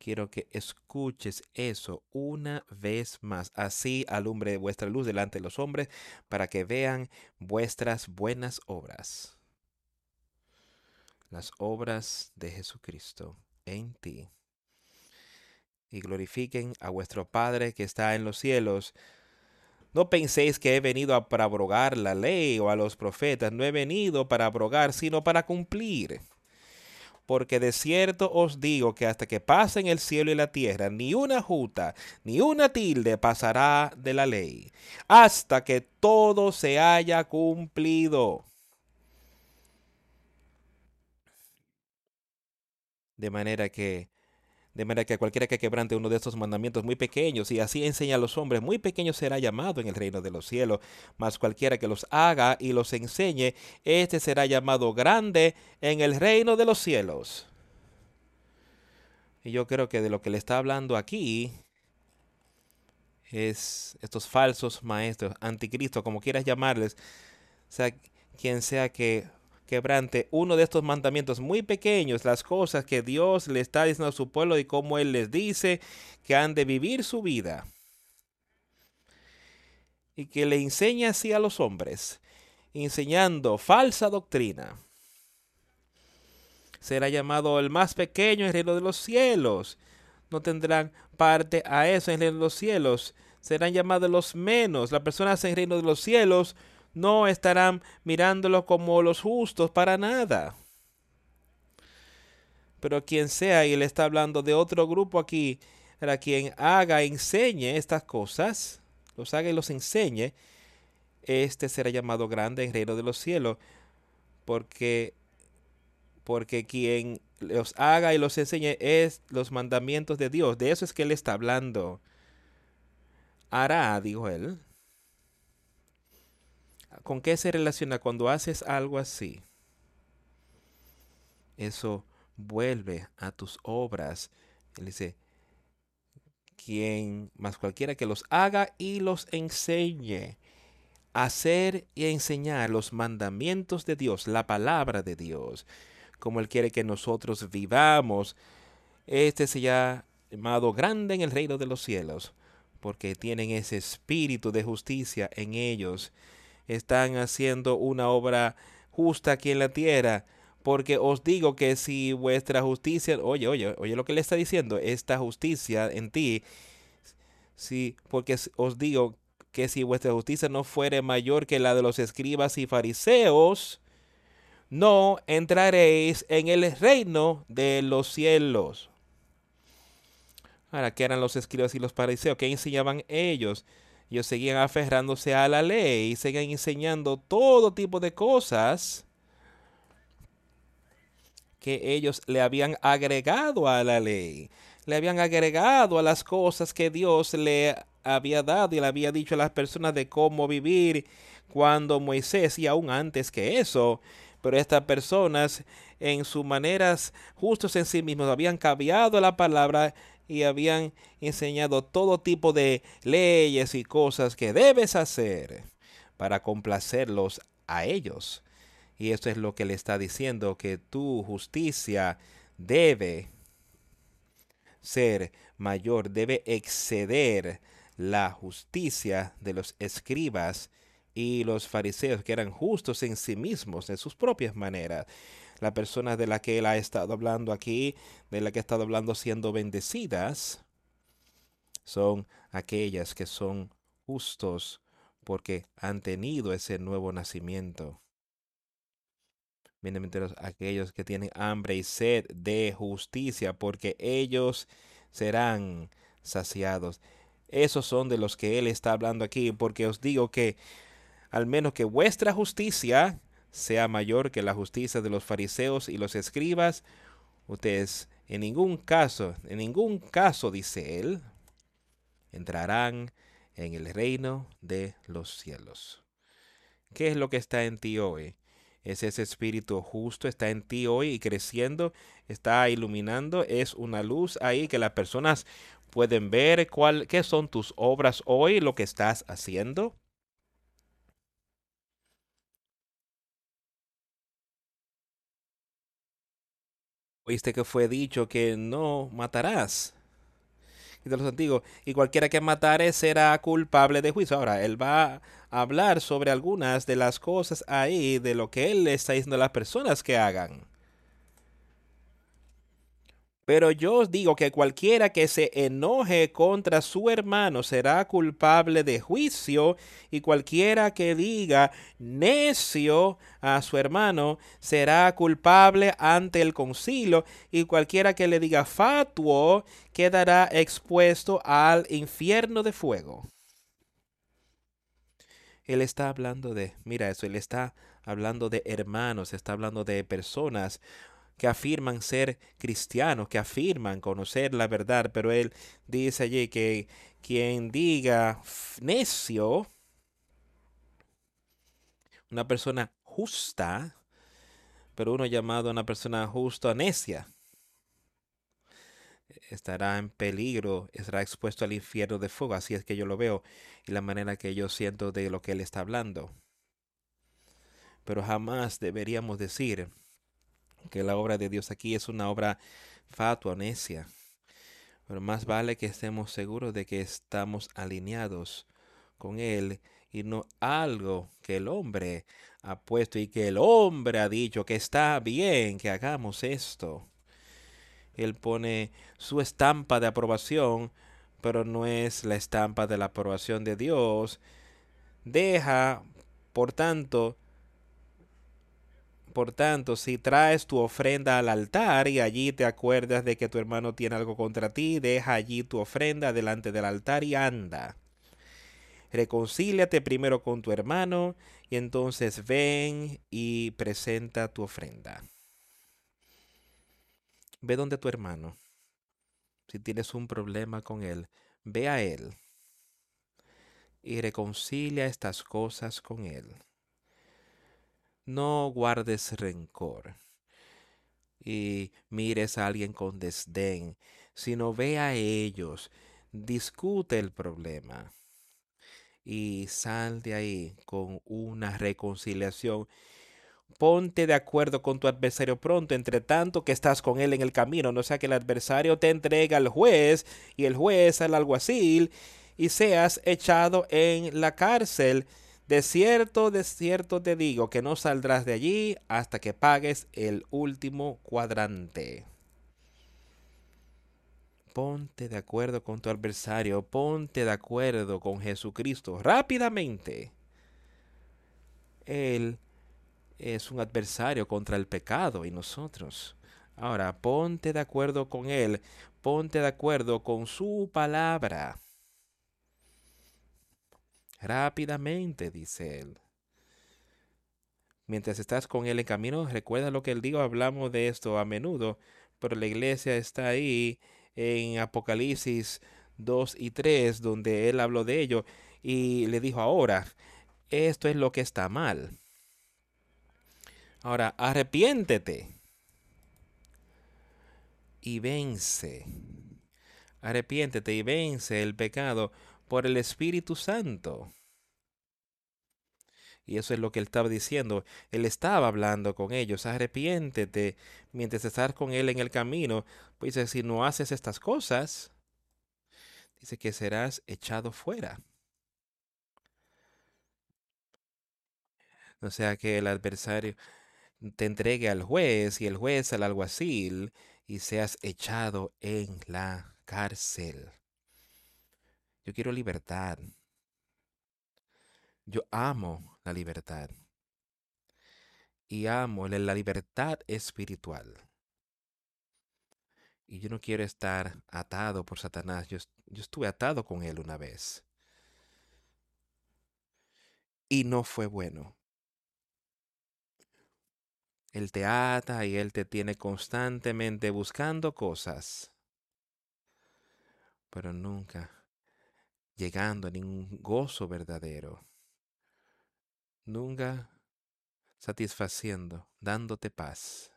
Speaker 1: Quiero que escuches eso una vez más. Así alumbre vuestra luz delante de los hombres para que vean vuestras buenas obras. Las obras de Jesucristo en ti y glorifiquen a vuestro Padre que está en los cielos. No penséis que he venido para abrogar la ley o a los profetas. No he venido para abrogar, sino para cumplir. Porque de cierto os digo que hasta que pasen el cielo y la tierra, ni una juta, ni una tilde pasará de la ley, hasta que todo se haya cumplido. De manera que de manera que cualquiera que quebrante uno de estos mandamientos muy pequeños y así enseña a los hombres muy pequeños será llamado en el reino de los cielos. Mas cualquiera que los haga y los enseñe, éste será llamado grande en el reino de los cielos. Y yo creo que de lo que le está hablando aquí es estos falsos maestros, anticristo, como quieras llamarles, sea, quien sea que quebrante uno de estos mandamientos muy pequeños, las cosas que Dios le está diciendo a su pueblo y cómo Él les dice que han de vivir su vida. Y que le enseña así a los hombres, enseñando falsa doctrina. Será llamado el más pequeño en el reino de los cielos. No tendrán parte a eso en el reino de los cielos. Serán llamados los menos. Las personas en el reino de los cielos no estarán mirándolo como los justos para nada. Pero quien sea, y él está hablando de otro grupo aquí, para quien haga, enseñe estas cosas, los haga y los enseñe, este será llamado grande en el reino de los cielos, porque, porque quien los haga y los enseñe es los mandamientos de Dios. De eso es que él está hablando. Hará, dijo él, ¿Con qué se relaciona cuando haces algo así? Eso vuelve a tus obras. Él dice, quien más cualquiera que los haga y los enseñe. Hacer y enseñar los mandamientos de Dios, la palabra de Dios, como Él quiere que nosotros vivamos. Este se ha llamado grande en el reino de los cielos, porque tienen ese espíritu de justicia en ellos. Están haciendo una obra justa aquí en la tierra, porque os digo que si vuestra justicia, oye, oye, oye lo que le está diciendo, esta justicia en ti, sí, porque os digo que si vuestra justicia no fuere mayor que la de los escribas y fariseos, no entraréis en el reino de los cielos. Ahora, ¿qué eran los escribas y los fariseos? ¿Qué enseñaban ellos? Ellos seguían aferrándose a la ley seguían enseñando todo tipo de cosas que ellos le habían agregado a la ley, le habían agregado a las cosas que Dios le había dado y le había dicho a las personas de cómo vivir cuando Moisés y aún antes que eso. Pero estas personas en sus maneras justos en sí mismos habían cambiado la palabra y habían enseñado todo tipo de leyes y cosas que debes hacer para complacerlos a ellos. Y esto es lo que le está diciendo, que tu justicia debe ser mayor, debe exceder la justicia de los escribas y los fariseos, que eran justos en sí mismos, en sus propias maneras. La persona de la que él ha estado hablando aquí, de la que ha estado hablando siendo bendecidas, son aquellas que son justos porque han tenido ese nuevo nacimiento bienaventurados aquellos que tienen hambre y sed de justicia, porque ellos serán saciados. Esos son de los que Él está hablando aquí, porque os digo que al menos que vuestra justicia sea mayor que la justicia de los fariseos y los escribas, ustedes en ningún caso, en ningún caso, dice Él, entrarán en el reino de los cielos. ¿Qué es lo que está en ti hoy? es ese espíritu justo, está en ti hoy y creciendo, está iluminando, es una luz ahí que las personas pueden ver cuál, qué son tus obras hoy, lo que estás haciendo. Oíste que fue dicho que no matarás. Y de los antiguos, y cualquiera que matare será culpable de juicio. Ahora, él va hablar sobre algunas de las cosas ahí de lo que él le está diciendo a las personas que hagan. Pero yo os digo que cualquiera que se enoje contra su hermano será culpable de juicio, y cualquiera que diga necio a su hermano será culpable ante el concilio, y cualquiera que le diga fatuo quedará expuesto al infierno de fuego. Él está hablando de, mira eso, él está hablando de hermanos, está hablando de personas que afirman ser cristianos, que afirman conocer la verdad, pero él dice allí que quien diga necio, una persona justa, pero uno llamado una persona justa necia, estará en peligro, estará expuesto al infierno de fuego. Así es que yo lo veo y la manera que yo siento de lo que él está hablando. Pero jamás deberíamos decir que la obra de Dios aquí es una obra fatua, necia. Pero más vale que estemos seguros de que estamos alineados con Él y no algo que el hombre ha puesto y que el hombre ha dicho que está bien que hagamos esto. Él pone su estampa de aprobación, pero no es la estampa de la aprobación de Dios. Deja, por tanto, por tanto, si traes tu ofrenda al altar y allí te acuerdas de que tu hermano tiene algo contra ti, deja allí tu ofrenda delante del altar y anda. Reconcíliate primero con tu hermano y entonces ven y presenta tu ofrenda. Ve donde tu hermano. Si tienes un problema con él, ve a él y reconcilia estas cosas con él. No guardes rencor. y mires a alguien con desdén, sino ve a ellos, discute el problema y sal de ahí con una reconciliación. Ponte de acuerdo con tu adversario pronto, entre tanto que estás con él en el camino, no sea que el adversario te entregue al juez y el juez al alguacil y seas echado en la cárcel. De cierto, de cierto te digo que no saldrás de allí hasta que pagues el último cuadrante. Ponte de acuerdo con tu adversario, ponte de acuerdo con Jesucristo rápidamente. Él es un adversario contra el pecado y nosotros. Ahora, ponte de acuerdo con Él, ponte de acuerdo con su palabra. Rápidamente, dice Él. Mientras estás con Él en camino, recuerda lo que Él dijo, hablamos de esto a menudo, pero la iglesia está ahí en Apocalipsis 2 y 3, donde Él habló de ello y le dijo ahora, esto es lo que está mal. Ahora, arrepiéntete y vence. Arrepiéntete y vence el pecado por el Espíritu Santo. Y eso es lo que él estaba diciendo. Él estaba hablando con ellos. Arrepiéntete mientras estás con él en el camino. Pues dice, si no haces estas cosas, dice que serás echado fuera. O sea que el adversario te entregue al juez y el juez al alguacil y seas echado en la cárcel. Yo quiero libertad. Yo amo la libertad. Y amo la libertad espiritual. Y yo no quiero estar atado por Satanás. Yo, yo estuve atado con él una vez. Y no fue bueno. Él te ata y Él te tiene constantemente buscando cosas, pero nunca llegando a ningún gozo verdadero nunca satisfaciendo, dándote paz,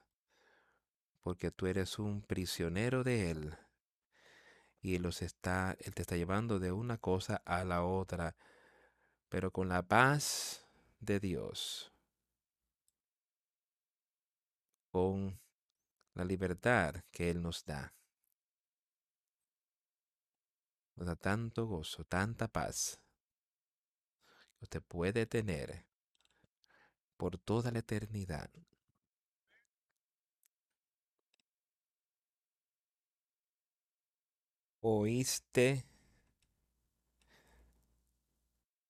Speaker 1: porque tú eres un prisionero de Él y los está, Él te está llevando de una cosa a la otra, pero con la paz de Dios, con la libertad que Él nos da. Nos da tanto gozo, tanta paz que usted puede tener por toda la eternidad. Oíste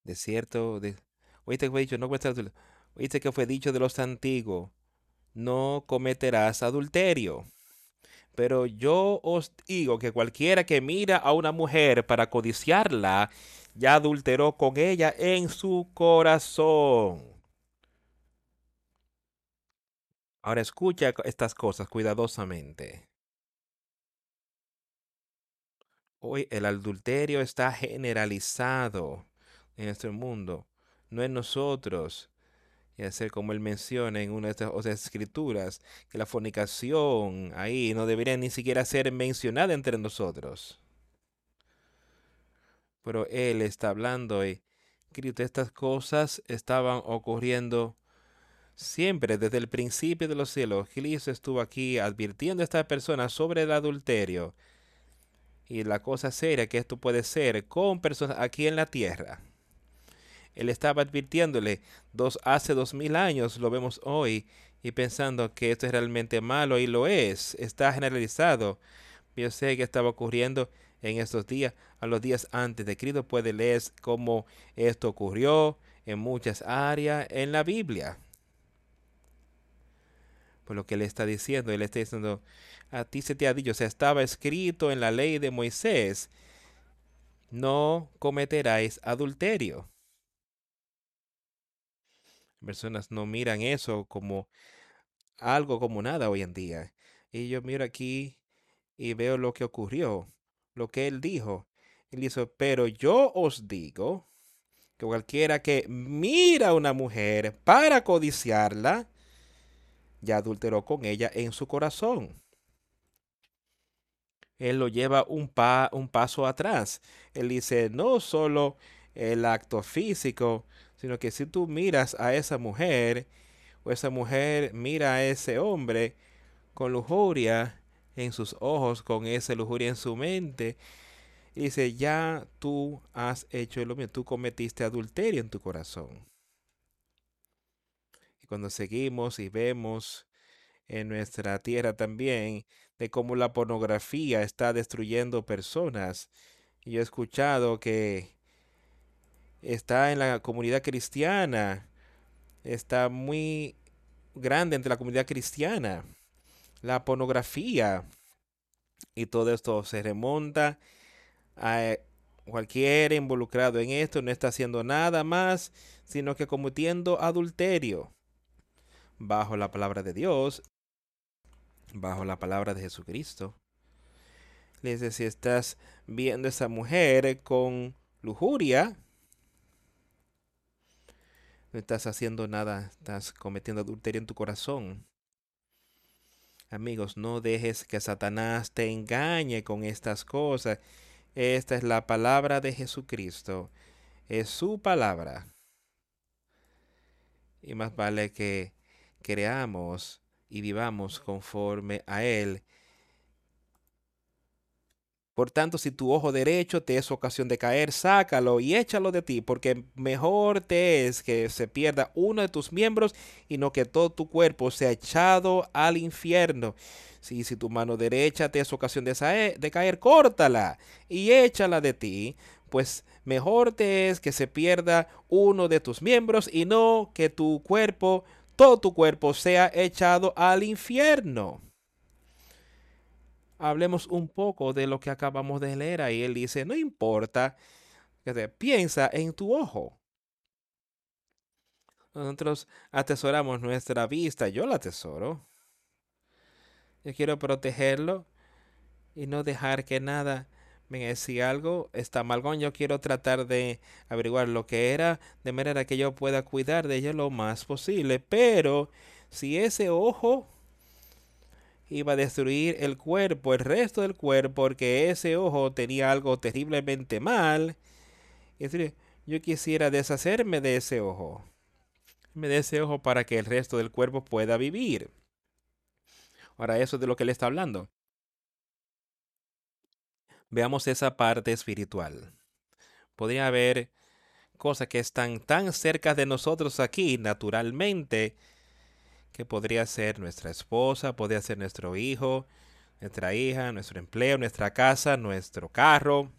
Speaker 1: de cierto, de, oíste que fue dicho, no oíste que fue dicho de los antiguos, no cometerás adulterio. Pero yo os digo que cualquiera que mira a una mujer para codiciarla, ya adulteró con ella en su corazón. Ahora escucha estas cosas cuidadosamente. Hoy el adulterio está generalizado en este mundo, no en nosotros. Y hacer como él menciona en una de estas escrituras, que la fornicación ahí no debería ni siquiera ser mencionada entre nosotros. Pero él está hablando y, querido, estas cosas estaban ocurriendo Siempre desde el principio de los cielos, Cristo estuvo aquí advirtiendo a esta persona sobre el adulterio y la cosa seria que esto puede ser con personas aquí en la tierra. Él estaba advirtiéndole dos, hace dos mil años, lo vemos hoy, y pensando que esto es realmente malo y lo es, está generalizado. Yo sé que estaba ocurriendo en estos días, a los días antes de Cristo, puede leer cómo esto ocurrió en muchas áreas en la Biblia por lo que él está diciendo. Él está diciendo, a ti se te ha dicho, o estaba escrito en la ley de Moisés, no cometeráis adulterio. Personas no miran eso como algo como nada hoy en día. Y yo miro aquí y veo lo que ocurrió, lo que él dijo. Él dijo, pero yo os digo que cualquiera que mira a una mujer para codiciarla, ya adulteró con ella en su corazón. Él lo lleva un, pa, un paso atrás. Él dice, no solo el acto físico, sino que si tú miras a esa mujer, o esa mujer mira a ese hombre con lujuria en sus ojos, con esa lujuria en su mente, y dice, ya tú has hecho lo mismo, tú cometiste adulterio en tu corazón. Y cuando seguimos y vemos en nuestra tierra también de cómo la pornografía está destruyendo personas, y yo he escuchado que está en la comunidad cristiana, está muy grande entre la comunidad cristiana, la pornografía, y todo esto se remonta a cualquier involucrado en esto, no está haciendo nada más, sino que cometiendo adulterio bajo la palabra de Dios, bajo la palabra de Jesucristo. Le dice, si estás viendo esa mujer con lujuria, no estás haciendo nada, estás cometiendo adulterio en tu corazón. Amigos, no dejes que Satanás te engañe con estas cosas. Esta es la palabra de Jesucristo. Es su palabra. Y más vale que creamos y vivamos conforme a Él por tanto, si tu ojo derecho te es ocasión de caer, sácalo y échalo de ti, porque mejor te es que se pierda uno de tus miembros y no que todo tu cuerpo sea echado al infierno. Si, si tu mano derecha te es ocasión de, de caer, córtala y échala de ti, pues mejor te es que se pierda uno de tus miembros y no que tu cuerpo, todo tu cuerpo sea echado al infierno hablemos un poco de lo que acabamos de leer ahí. Él dice, no importa, piensa en tu ojo. Nosotros atesoramos nuestra vista, yo la atesoro. Yo quiero protegerlo y no dejar que nada me si algo está mal yo quiero tratar de averiguar lo que era de manera que yo pueda cuidar de ello lo más posible. Pero si ese ojo iba a destruir el cuerpo, el resto del cuerpo, porque ese ojo tenía algo terriblemente mal. Yo quisiera deshacerme de ese ojo. Me de ese ojo para que el resto del cuerpo pueda vivir. Ahora, eso es de lo que le está hablando. Veamos esa parte espiritual. Podría haber cosas que están tan cerca de nosotros aquí, naturalmente, que podría ser nuestra esposa, podría ser nuestro hijo, nuestra hija, nuestro empleo, nuestra casa, nuestro carro,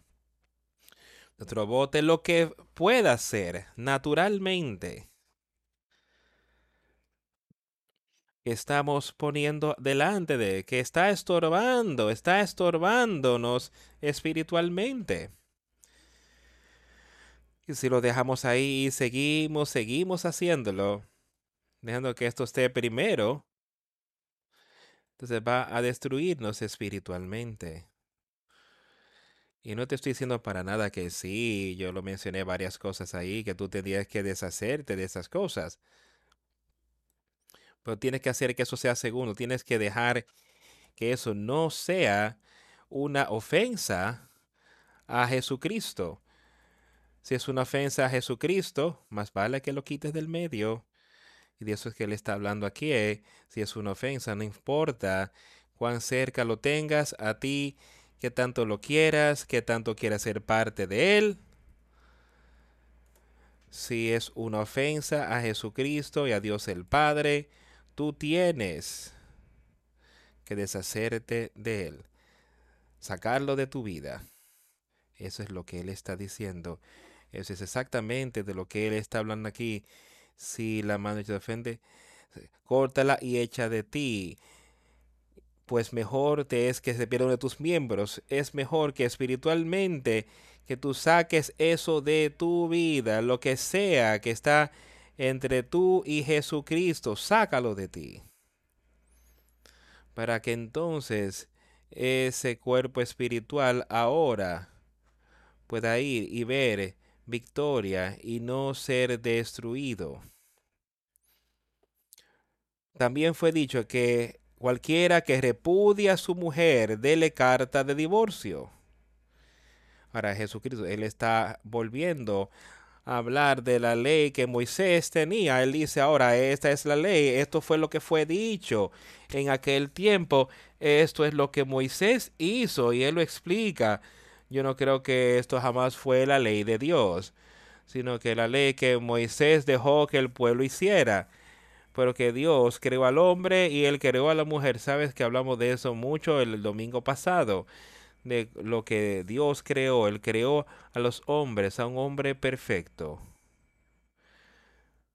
Speaker 1: nuestro bote, lo que pueda ser naturalmente. que estamos poniendo delante de, que está estorbando, está estorbándonos espiritualmente. Y si lo dejamos ahí y seguimos, seguimos haciéndolo, dejando que esto esté primero, entonces va a destruirnos espiritualmente. Y no te estoy diciendo para nada que sí, yo lo mencioné varias cosas ahí, que tú tendrías que deshacerte de esas cosas. Pero tienes que hacer que eso sea segundo, tienes que dejar que eso no sea una ofensa a Jesucristo. Si es una ofensa a Jesucristo, más vale que lo quites del medio. Y de eso es que él está hablando aquí. Eh, si es una ofensa, no importa cuán cerca lo tengas a ti, que tanto lo quieras, que tanto quieras ser parte de él. Si es una ofensa a Jesucristo y a Dios el Padre, tú tienes que deshacerte de él, sacarlo de tu vida. Eso es lo que él está diciendo. Eso es exactamente de lo que él está hablando aquí si la mano te ofende, córtala y echa de ti. Pues mejor te es que se pierda uno de tus miembros. Es mejor que espiritualmente que tú saques eso de tu vida, lo que sea que está entre tú y Jesucristo, sácalo de ti. Para que entonces ese cuerpo espiritual ahora pueda ir y ver victoria y no ser destruido. también fue dicho que cualquiera que repudia a su mujer, dele carta de divorcio. Ahora Jesucristo, Él está volviendo a hablar de la ley que Moisés tenía. Él dice ahora, esta es la ley, esto fue lo que fue dicho en aquel tiempo, esto es lo que Moisés hizo y Él lo explica. Yo no creo que esto jamás fue la ley de Dios, sino que la ley que Moisés dejó que el pueblo hiciera pero que Dios creó al hombre y él creó a la mujer. Sabes que hablamos de eso mucho el domingo pasado, de lo que Dios creó. Él creó a los hombres, a un hombre perfecto.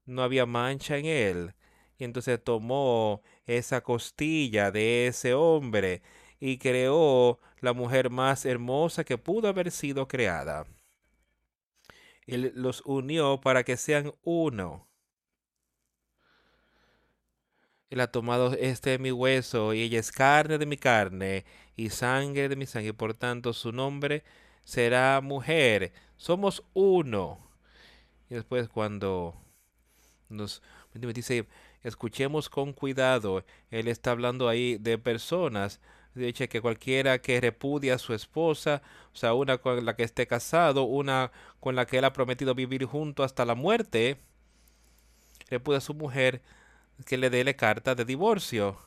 Speaker 1: No había mancha en él. Y entonces tomó esa costilla de ese hombre y creó la mujer más hermosa que pudo haber sido creada. Él los unió para que sean uno. Él ha tomado este de mi hueso y ella es carne de mi carne y sangre de mi sangre. Por tanto, su nombre será mujer. Somos uno. Y después cuando nos dice, escuchemos con cuidado. Él está hablando ahí de personas. Dice que cualquiera que repudia a su esposa, o sea, una con la que esté casado, una con la que él ha prometido vivir junto hasta la muerte, repudia a su mujer, que le dé la carta de divorcio.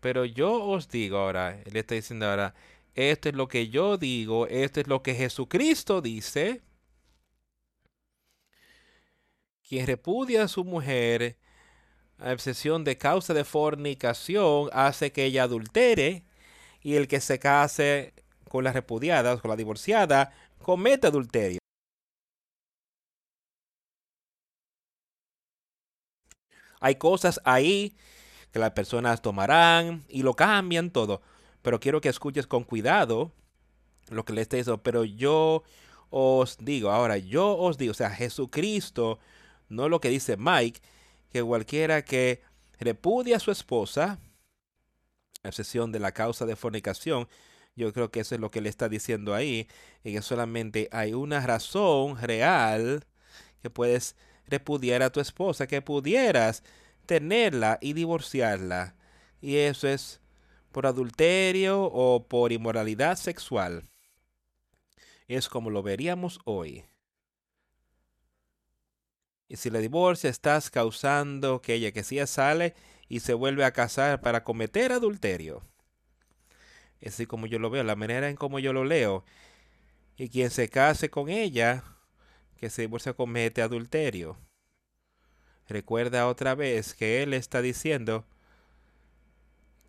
Speaker 1: Pero yo os digo ahora, él está diciendo ahora, esto es lo que yo digo, esto es lo que Jesucristo dice. Quien repudia a su mujer a excepción de causa de fornicación hace que ella adultere y el que se case con la repudiada, con la divorciada, comete adulterio. Hay cosas ahí que las personas tomarán y lo cambian todo. Pero quiero que escuches con cuidado lo que le está diciendo. Pero yo os digo, ahora yo os digo, o sea, Jesucristo, no lo que dice Mike, que cualquiera que repudia a su esposa, excepción de la causa de fornicación, yo creo que eso es lo que le está diciendo ahí, y que solamente hay una razón real que puedes repudiar a tu esposa, que pudieras tenerla y divorciarla. Y eso es por adulterio o por inmoralidad sexual. Es como lo veríamos hoy. Y si la divorcia estás causando que ella que sí sale y se vuelve a casar para cometer adulterio. Así como yo lo veo, la manera en como yo lo leo. Y quien se case con ella que se divorcia comete adulterio. Recuerda otra vez que él está diciendo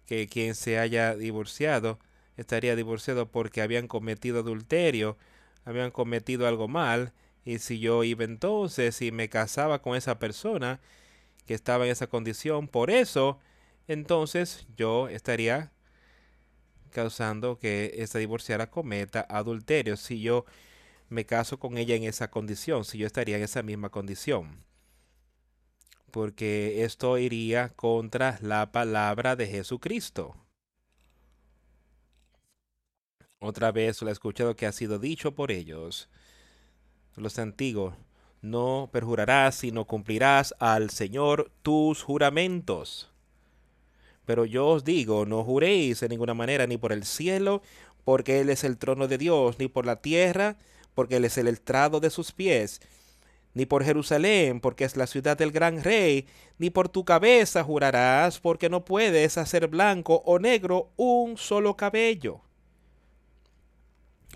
Speaker 1: que quien se haya divorciado estaría divorciado porque habían cometido adulterio, habían cometido algo mal, y si yo iba entonces y me casaba con esa persona que estaba en esa condición, por eso, entonces yo estaría causando que esa divorciada cometa adulterio. Si yo me caso con ella en esa condición, si yo estaría en esa misma condición. Porque esto iría contra la palabra de Jesucristo. Otra vez lo he escuchado que ha sido dicho por ellos. Los antiguos, no perjurarás, sino cumplirás al Señor tus juramentos. Pero yo os digo, no juréis en ninguna manera, ni por el cielo, porque Él es el trono de Dios, ni por la tierra, porque Él es el estrado de sus pies, ni por Jerusalén, porque es la ciudad del gran rey, ni por tu cabeza jurarás, porque no puedes hacer blanco o negro un solo cabello.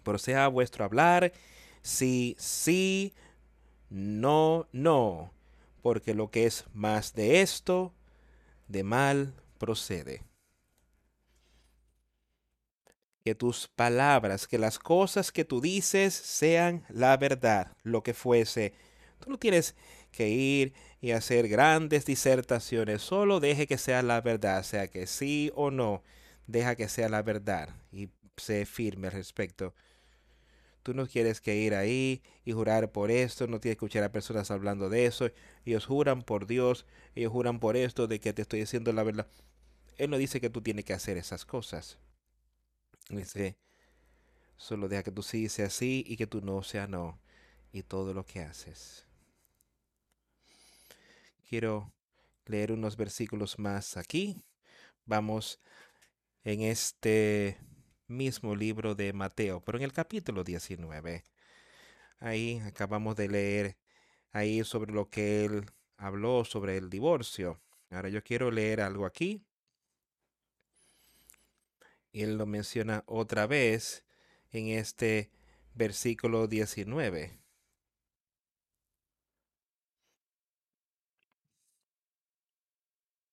Speaker 1: Pero sea vuestro hablar, sí, sí, no, no, porque lo que es más de esto, de mal procede que tus palabras, que las cosas que tú dices sean la verdad, lo que fuese. Tú no tienes que ir y hacer grandes disertaciones, solo deje que sea la verdad, sea que sí o no, deja que sea la verdad y sé firme al respecto. Tú no quieres que ir ahí y jurar por esto, no tienes que escuchar a personas hablando de eso. Ellos juran por Dios, ellos juran por esto, de que te estoy diciendo la verdad. Él no dice que tú tienes que hacer esas cosas. Dice, solo deja que tú sí sea sí y que tú no sea no. Y todo lo que haces. Quiero leer unos versículos más aquí. Vamos en este mismo libro de Mateo, pero en el capítulo 19. Ahí acabamos de leer ahí sobre lo que él habló sobre el divorcio. Ahora yo quiero leer algo aquí. Él lo menciona otra vez en este versículo 19.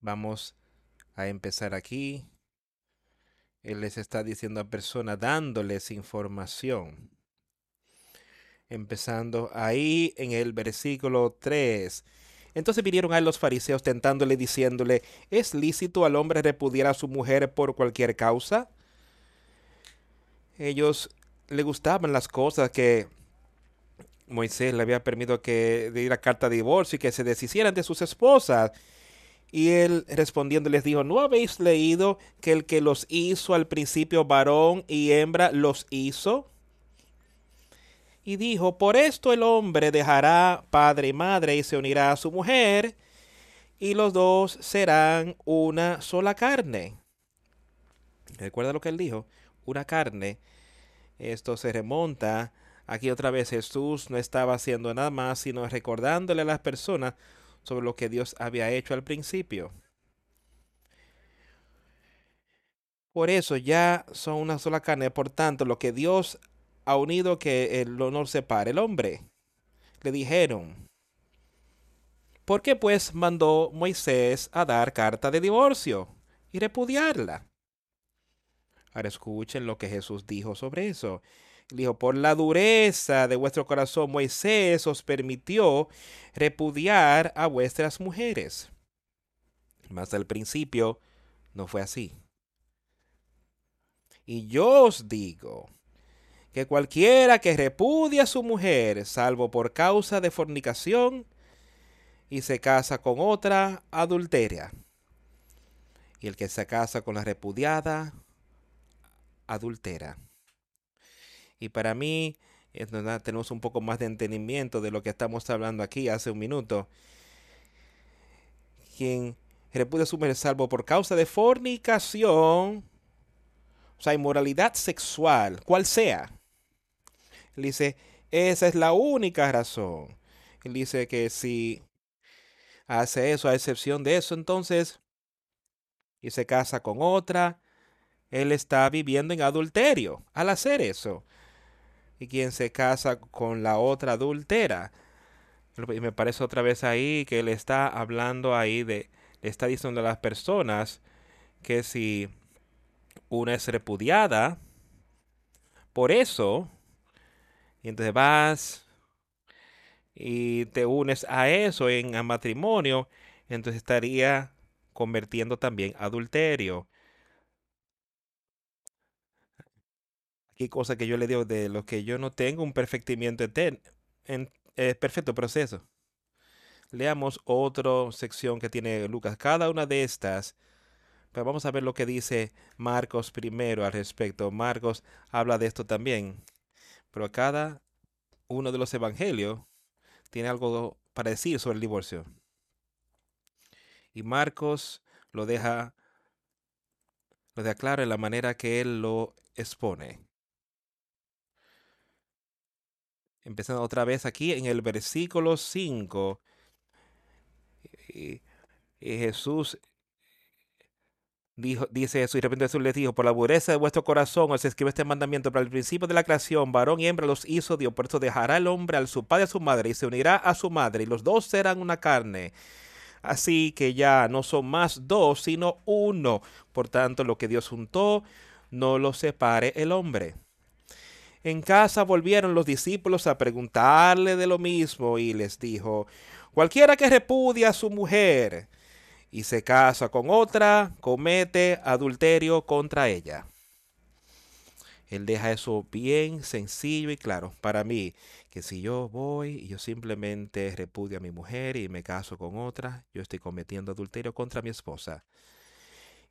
Speaker 1: Vamos a empezar aquí. Él les está diciendo a personas, dándoles información. Empezando ahí en el versículo 3. Entonces vinieron a los fariseos tentándole, diciéndole, ¿es lícito al hombre repudiar a su mujer por cualquier causa? Ellos le gustaban las cosas que Moisés le había permitido que diera carta de divorcio y que se deshicieran de sus esposas. Y él respondiendo les dijo, ¿no habéis leído que el que los hizo al principio varón y hembra los hizo? Y dijo, por esto el hombre dejará padre y madre y se unirá a su mujer, y los dos serán una sola carne. ¿Recuerda lo que él dijo? Una carne. Esto se remonta. Aquí otra vez Jesús no estaba haciendo nada más, sino recordándole a las personas sobre lo que Dios había hecho al principio. Por eso ya son una sola carne. Por tanto, lo que Dios ha unido que el honor separe el hombre. Le dijeron. ¿Por qué pues mandó Moisés a dar carta de divorcio y repudiarla? Ahora escuchen lo que Jesús dijo sobre eso. Dijo, por la dureza de vuestro corazón, Moisés os permitió repudiar a vuestras mujeres. Mas al principio no fue así. Y yo os digo que cualquiera que repudia a su mujer, salvo por causa de fornicación, y se casa con otra, adulteria. Y el que se casa con la repudiada, adultera. Y para mí, tenemos un poco más de entendimiento de lo que estamos hablando aquí hace un minuto. Quien repudia su salvo por causa de fornicación, o sea, inmoralidad sexual, cual sea. Él dice, esa es la única razón. Él dice que si hace eso, a excepción de eso, entonces, y se casa con otra, él está viviendo en adulterio al hacer eso y quien se casa con la otra adultera. Y me parece otra vez ahí que él está hablando ahí de, le está diciendo a las personas que si una es repudiada, por eso, y entonces vas y te unes a eso en matrimonio, entonces estaría convirtiendo también adulterio. Qué cosa que yo le digo de lo que yo no tengo un perfectimiento en, en eh, perfecto proceso. Leamos otra sección que tiene Lucas. Cada una de estas, pero pues vamos a ver lo que dice Marcos primero al respecto. Marcos habla de esto también. Pero cada uno de los evangelios tiene algo para decir sobre el divorcio. Y Marcos lo deja, lo deja claro en la manera que él lo expone. Empezando otra vez aquí en el versículo 5. Y, Jesús dijo, dice eso, y repente Jesús les dijo, por la pureza de vuestro corazón os escribe este mandamiento, para el principio de la creación, varón y hembra los hizo Dios, por eso dejará el hombre al su padre y a su madre, y se unirá a su madre, y los dos serán una carne. Así que ya no son más dos, sino uno. Por tanto, lo que Dios juntó, no lo separe el hombre. En casa volvieron los discípulos a preguntarle de lo mismo y les dijo, cualquiera que repudia a su mujer y se casa con otra, comete adulterio contra ella. Él deja eso bien sencillo y claro para mí, que si yo voy y yo simplemente repudio a mi mujer y me caso con otra, yo estoy cometiendo adulterio contra mi esposa.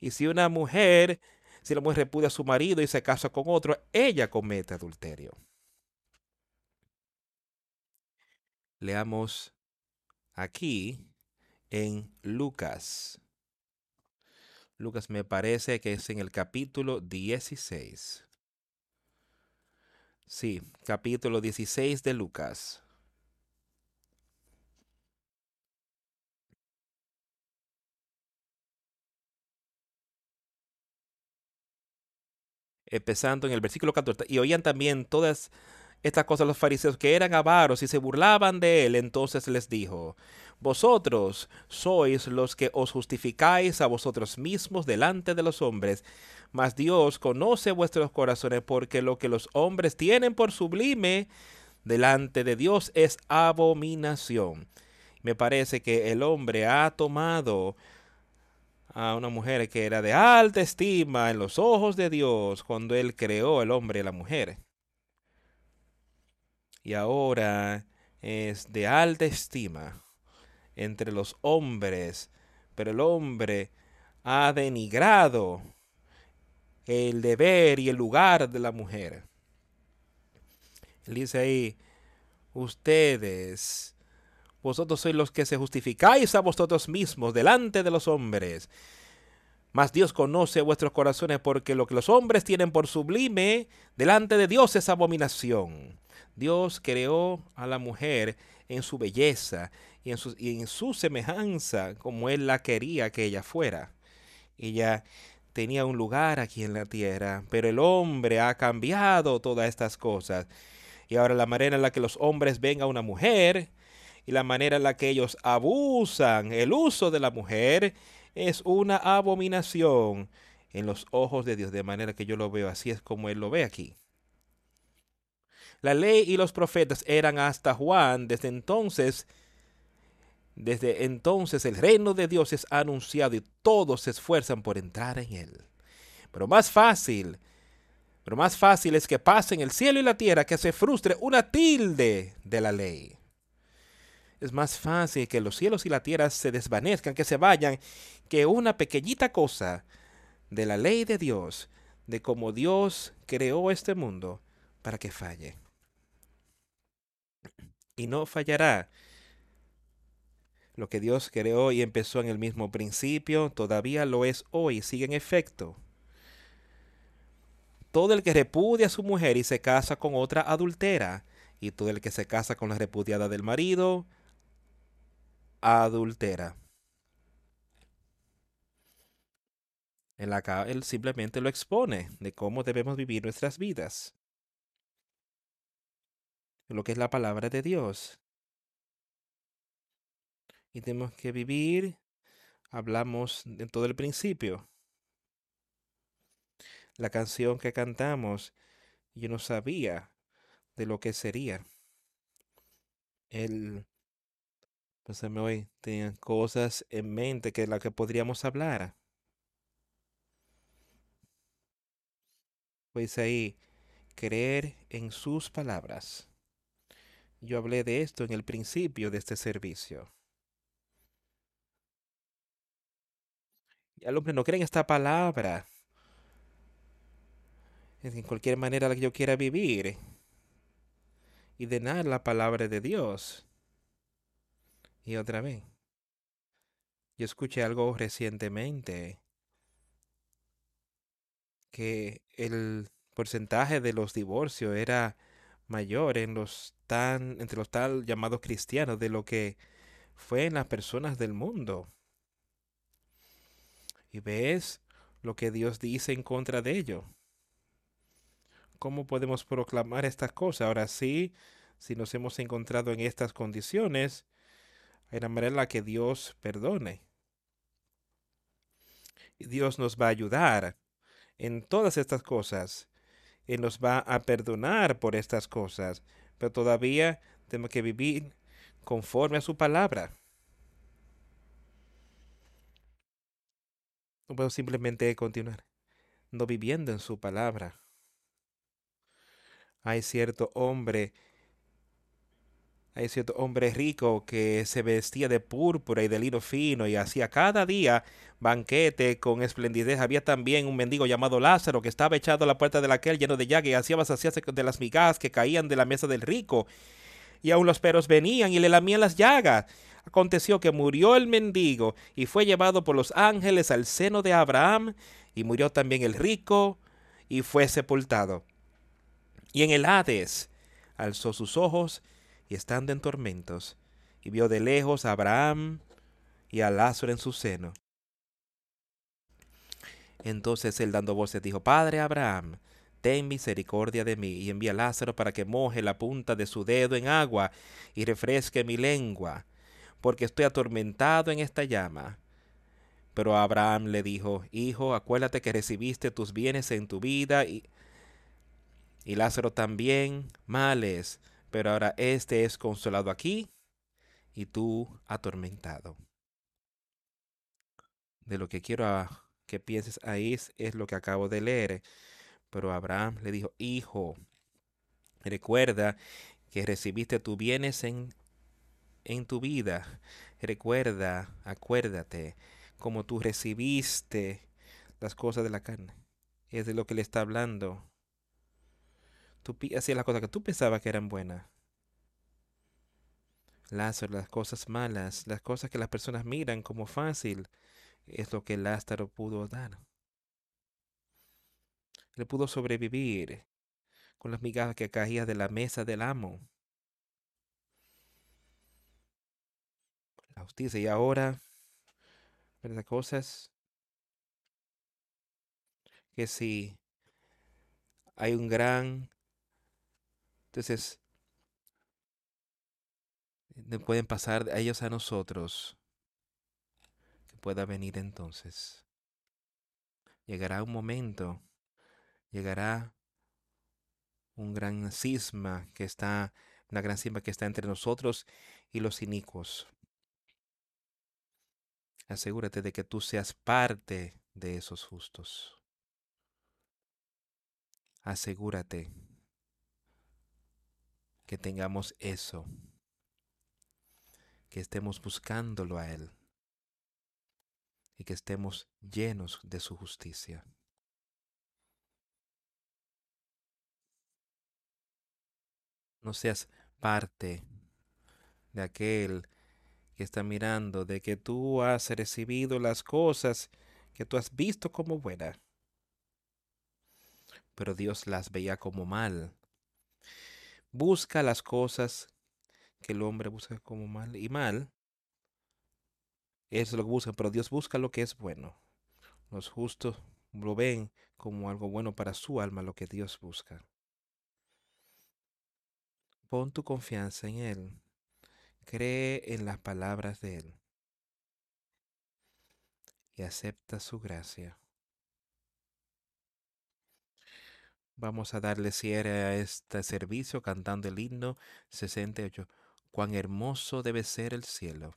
Speaker 1: Y si una mujer si la mujer repudia a su marido y se casa con otro, ella comete adulterio. Leamos aquí en Lucas. Lucas me parece que es en el capítulo 16. Sí, capítulo 16 de Lucas. Empezando en el versículo 14. Y oían también todas estas cosas los fariseos que eran avaros y se burlaban de él. Entonces les dijo, vosotros sois los que os justificáis a vosotros mismos delante de los hombres, mas Dios conoce vuestros corazones porque lo que los hombres tienen por sublime delante de Dios es abominación. Me parece que el hombre ha tomado a una mujer que era de alta estima en los ojos de Dios cuando él creó el hombre y la mujer. Y ahora es de alta estima entre los hombres, pero el hombre ha denigrado el deber y el lugar de la mujer. Él dice ahí, ustedes, vosotros sois los que se justificáis a vosotros mismos delante de los hombres. Mas Dios conoce vuestros corazones porque lo que los hombres tienen por sublime delante de Dios es abominación. Dios creó a la mujer en su belleza y en su, y en su semejanza como Él la quería que ella fuera. Ella tenía un lugar aquí en la tierra, pero el hombre ha cambiado todas estas cosas. Y ahora la manera en la que los hombres ven a una mujer y la manera en la que ellos abusan el uso de la mujer es una abominación en los ojos de Dios, de manera que yo lo veo así es como Él lo ve aquí. La ley y los profetas eran hasta Juan. Desde entonces, desde entonces el reino de Dios es anunciado y todos se esfuerzan por entrar en él. Pero más fácil, pero más fácil es que pasen el cielo y la tierra que se frustre una tilde de la ley. Es más fácil que los cielos y la tierra se desvanezcan, que se vayan, que una pequeñita cosa de la ley de Dios, de cómo Dios creó este mundo, para que falle y no fallará. Lo que Dios creó y empezó en el mismo principio, todavía lo es hoy, sigue en efecto. Todo el que repudia a su mujer y se casa con otra adultera, y todo el que se casa con la repudiada del marido, adultera. Él acá él simplemente lo expone de cómo debemos vivir nuestras vidas lo que es la palabra de Dios. Y tenemos que vivir, hablamos de todo el principio. La canción que cantamos, yo no sabía de lo que sería. El, pues hoy tenía cosas en mente que la que podríamos hablar. Pues ahí, creer en sus palabras. Yo hablé de esto en el principio de este servicio. Y al hombre no cree en esta palabra. En cualquier manera la que yo quiera vivir. Y de nada la palabra de Dios. Y otra vez. Yo escuché algo recientemente. Que el porcentaje de los divorcios era mayor en los tan, entre los tal llamados cristianos de lo que fue en las personas del mundo. Y ves lo que Dios dice en contra de ello. ¿Cómo podemos proclamar estas cosas? Ahora sí, si nos hemos encontrado en estas condiciones, hay una manera en la que Dios perdone. Dios nos va a ayudar en todas estas cosas y nos va a perdonar por estas cosas, pero todavía tenemos que vivir conforme a su palabra. No puedo simplemente continuar no viviendo en su palabra. Hay cierto hombre hay cierto hombre rico que se vestía de púrpura y de lino fino y hacía cada día banquete con esplendidez. Había también un mendigo llamado Lázaro que estaba echado a la puerta de aquel lleno de llaga y hacía vaciarse de las migajas que caían de la mesa del rico. Y aun los perros venían y le lamían las llagas. Aconteció que murió el mendigo y fue llevado por los ángeles al seno de Abraham, y murió también el rico y fue sepultado. Y en el Hades alzó sus ojos y estando en tormentos, y vio de lejos a Abraham y a Lázaro en su seno. Entonces él dando voces dijo, Padre Abraham, ten misericordia de mí y envía a Lázaro para que moje la punta de su dedo en agua y refresque mi lengua, porque estoy atormentado en esta llama. Pero Abraham le dijo, Hijo, acuérdate que recibiste tus bienes en tu vida y, y Lázaro también males, pero ahora éste es consolado aquí y tú atormentado. De lo que quiero que pienses ahí es, lo que acabo de leer. Pero Abraham le dijo, hijo, recuerda que recibiste tus bienes en, en tu vida. Recuerda, acuérdate, como tú recibiste las cosas de la carne. Es de lo que le está hablando. Tú hacías las cosas que tú pensabas que eran buenas. Lázaro, las cosas malas, las cosas que las personas miran como fácil, es lo que Lázaro pudo dar. Él pudo sobrevivir con las migajas que caían de la mesa del amo. La justicia y ahora, ¿verdad? Cosas que si hay un gran, entonces, pueden pasar a ellos a nosotros pueda venir entonces. Llegará un momento, llegará un gran cisma que está, una gran cisma que está entre nosotros y los inicuos. Asegúrate de que tú seas parte de esos justos. Asegúrate que tengamos eso, que estemos buscándolo a Él y que estemos llenos de su justicia. No seas parte de aquel que está mirando de que tú has recibido las cosas que tú has visto como buenas, pero Dios las veía como mal. Busca las cosas que el hombre busca como mal y mal es lo que buscan, pero Dios busca lo que es bueno. Los justos lo ven como algo bueno para su alma, lo que Dios busca. Pon tu confianza en Él. Cree en las palabras de Él. Y acepta su gracia. Vamos a darle cierre a este servicio cantando el himno 68. Cuán hermoso debe ser el cielo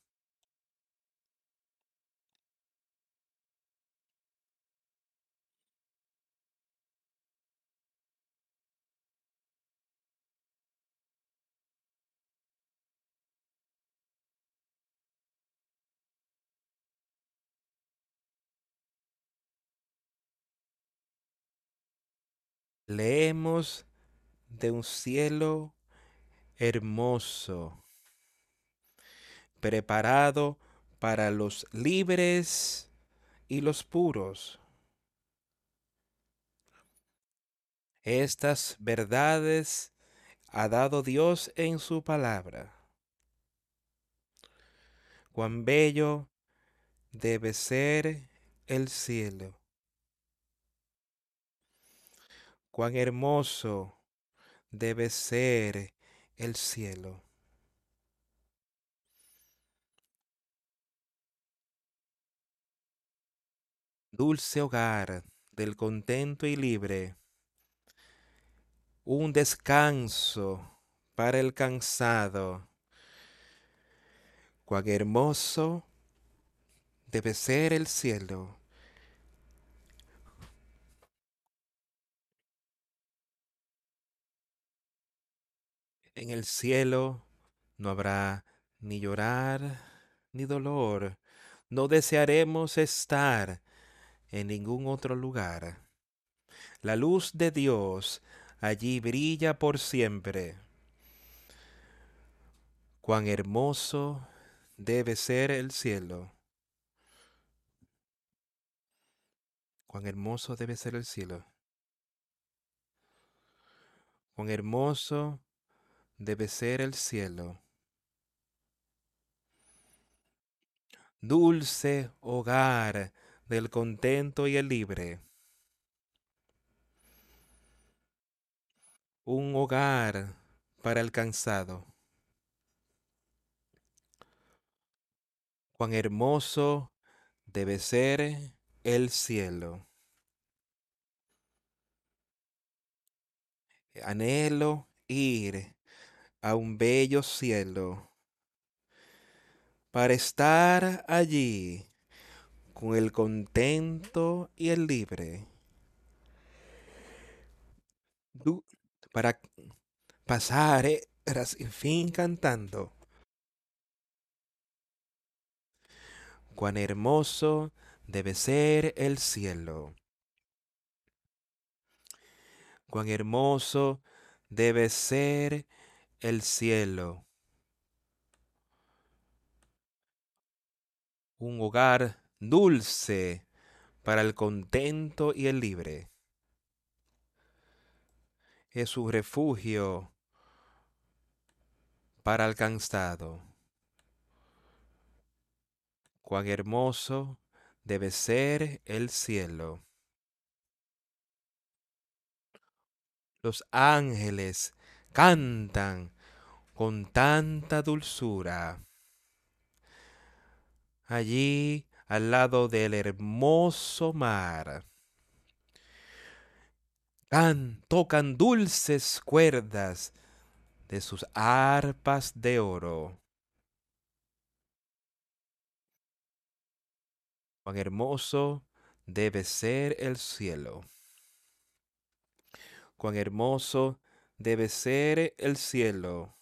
Speaker 1: leemos de un cielo hermoso, preparado para los libres y los puros. Estas verdades ha dado Dios en su palabra. Cuán bello debe ser el cielo cuán hermoso debe ser el cielo. Dulce hogar del contento y libre, un descanso para el cansado. Cuán hermoso debe ser el cielo En el cielo no habrá ni llorar ni dolor. No desearemos estar en ningún otro lugar. La luz de Dios allí brilla por siempre. Cuán hermoso debe ser el cielo. Cuán hermoso debe ser el cielo. Cuán hermoso debe ser el cielo. Dulce hogar del contento y el libre. Un hogar para el cansado. Cuán hermoso debe ser el cielo. Anhelo ir a un bello cielo para estar allí con el contento y el libre. para pasar eras sin fin cantando. Cuán hermoso debe ser el cielo. Cuán hermoso debe ser el cielo. Un hogar dulce para el contento y el libre. Es su refugio para el cansado. Cuán hermoso debe ser el cielo. Los ángeles cantan con tanta dulzura. Allí al lado del hermoso mar. tocan dulces cuerdas de sus arpas de oro. Cuán hermoso debe ser el cielo. Cuán hermoso debe ser el cielo.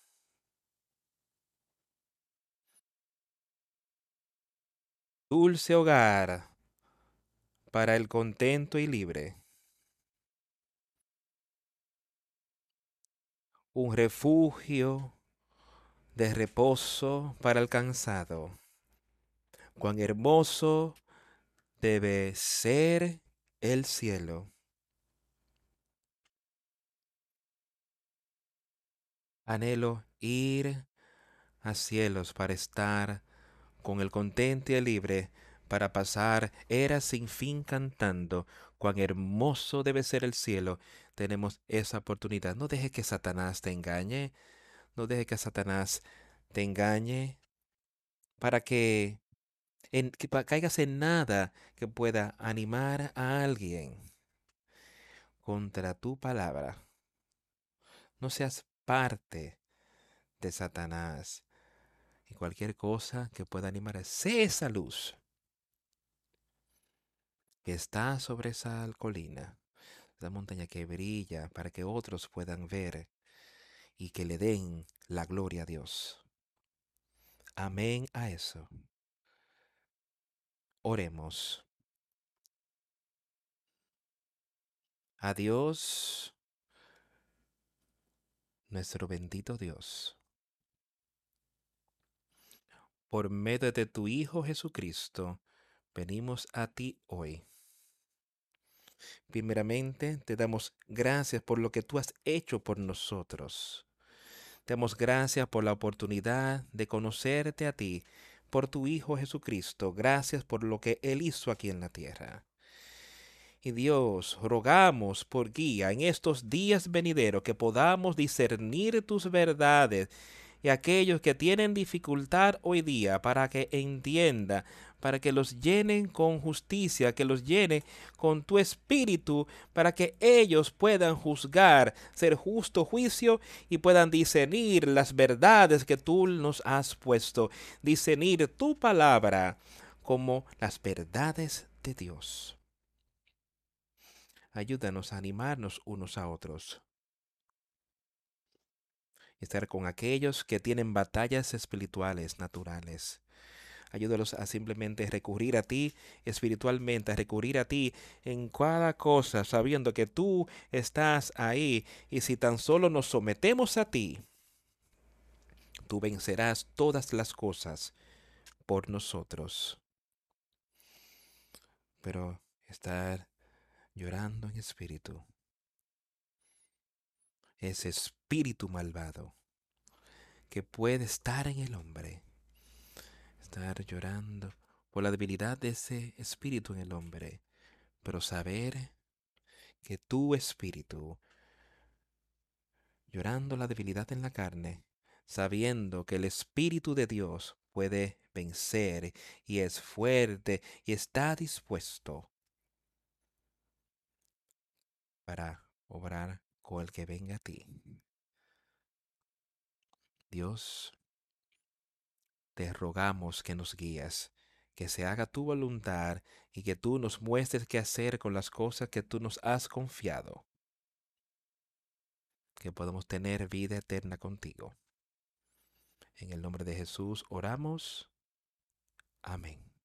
Speaker 1: Dulce hogar para el contento y libre. Un refugio de reposo para el cansado. Cuán hermoso debe ser el cielo. Anhelo ir a cielos para estar con el contento y el libre, para pasar eras sin fin cantando. Cuán hermoso debe ser el cielo. Tenemos esa oportunidad. No deje que Satanás te engañe. No deje que Satanás te engañe para que en, que caigas en nada que pueda animar a alguien contra tu palabra. No seas parte de Satanás. Y cualquier cosa que pueda animar, sé esa luz que está sobre esa colina, esa montaña que brilla para que otros puedan ver y que le den la gloria a Dios. Amén a eso. Oremos. A Dios, nuestro bendito Dios, por medio de tu Hijo Jesucristo, venimos a ti hoy. Primeramente, te damos gracias por lo que tú has hecho por nosotros. Te damos gracias por la oportunidad de conocerte a ti por tu Hijo Jesucristo. Gracias por lo que Él hizo aquí en la tierra. Y Dios, rogamos por guía en estos días venideros que podamos discernir tus verdades y aquellos que tienen dificultad hoy día para que entienda, para que los llenen con justicia, que los llene con tu espíritu, para que ellos puedan juzgar, ser justo juicio y puedan discernir las verdades que tú nos has puesto, discernir tu palabra como las verdades de Dios. Ayúdanos a animarnos unos a otros estar con aquellos que tienen batallas espirituales naturales. Ayúdalos a simplemente recurrir a ti espiritualmente, a recurrir a ti en cada cosa, sabiendo que tú estás ahí. Y si tan solo nos sometemos a ti, tú vencerás todas las cosas por nosotros. Pero estar llorando en espíritu, ese espíritu malvado que puede estar en el hombre, estar llorando por la debilidad de ese espíritu en el hombre, pero saber que tu espíritu, llorando la debilidad en la carne, sabiendo que el Espíritu de Dios puede vencer y es fuerte y está dispuesto para obrar con el que venga a ti. Dios, te rogamos que nos guías, que se haga tu voluntad y que tú nos muestres qué hacer con las cosas que tú nos has confiado, que podamos tener vida eterna contigo. En el nombre de Jesús oramos. Amén.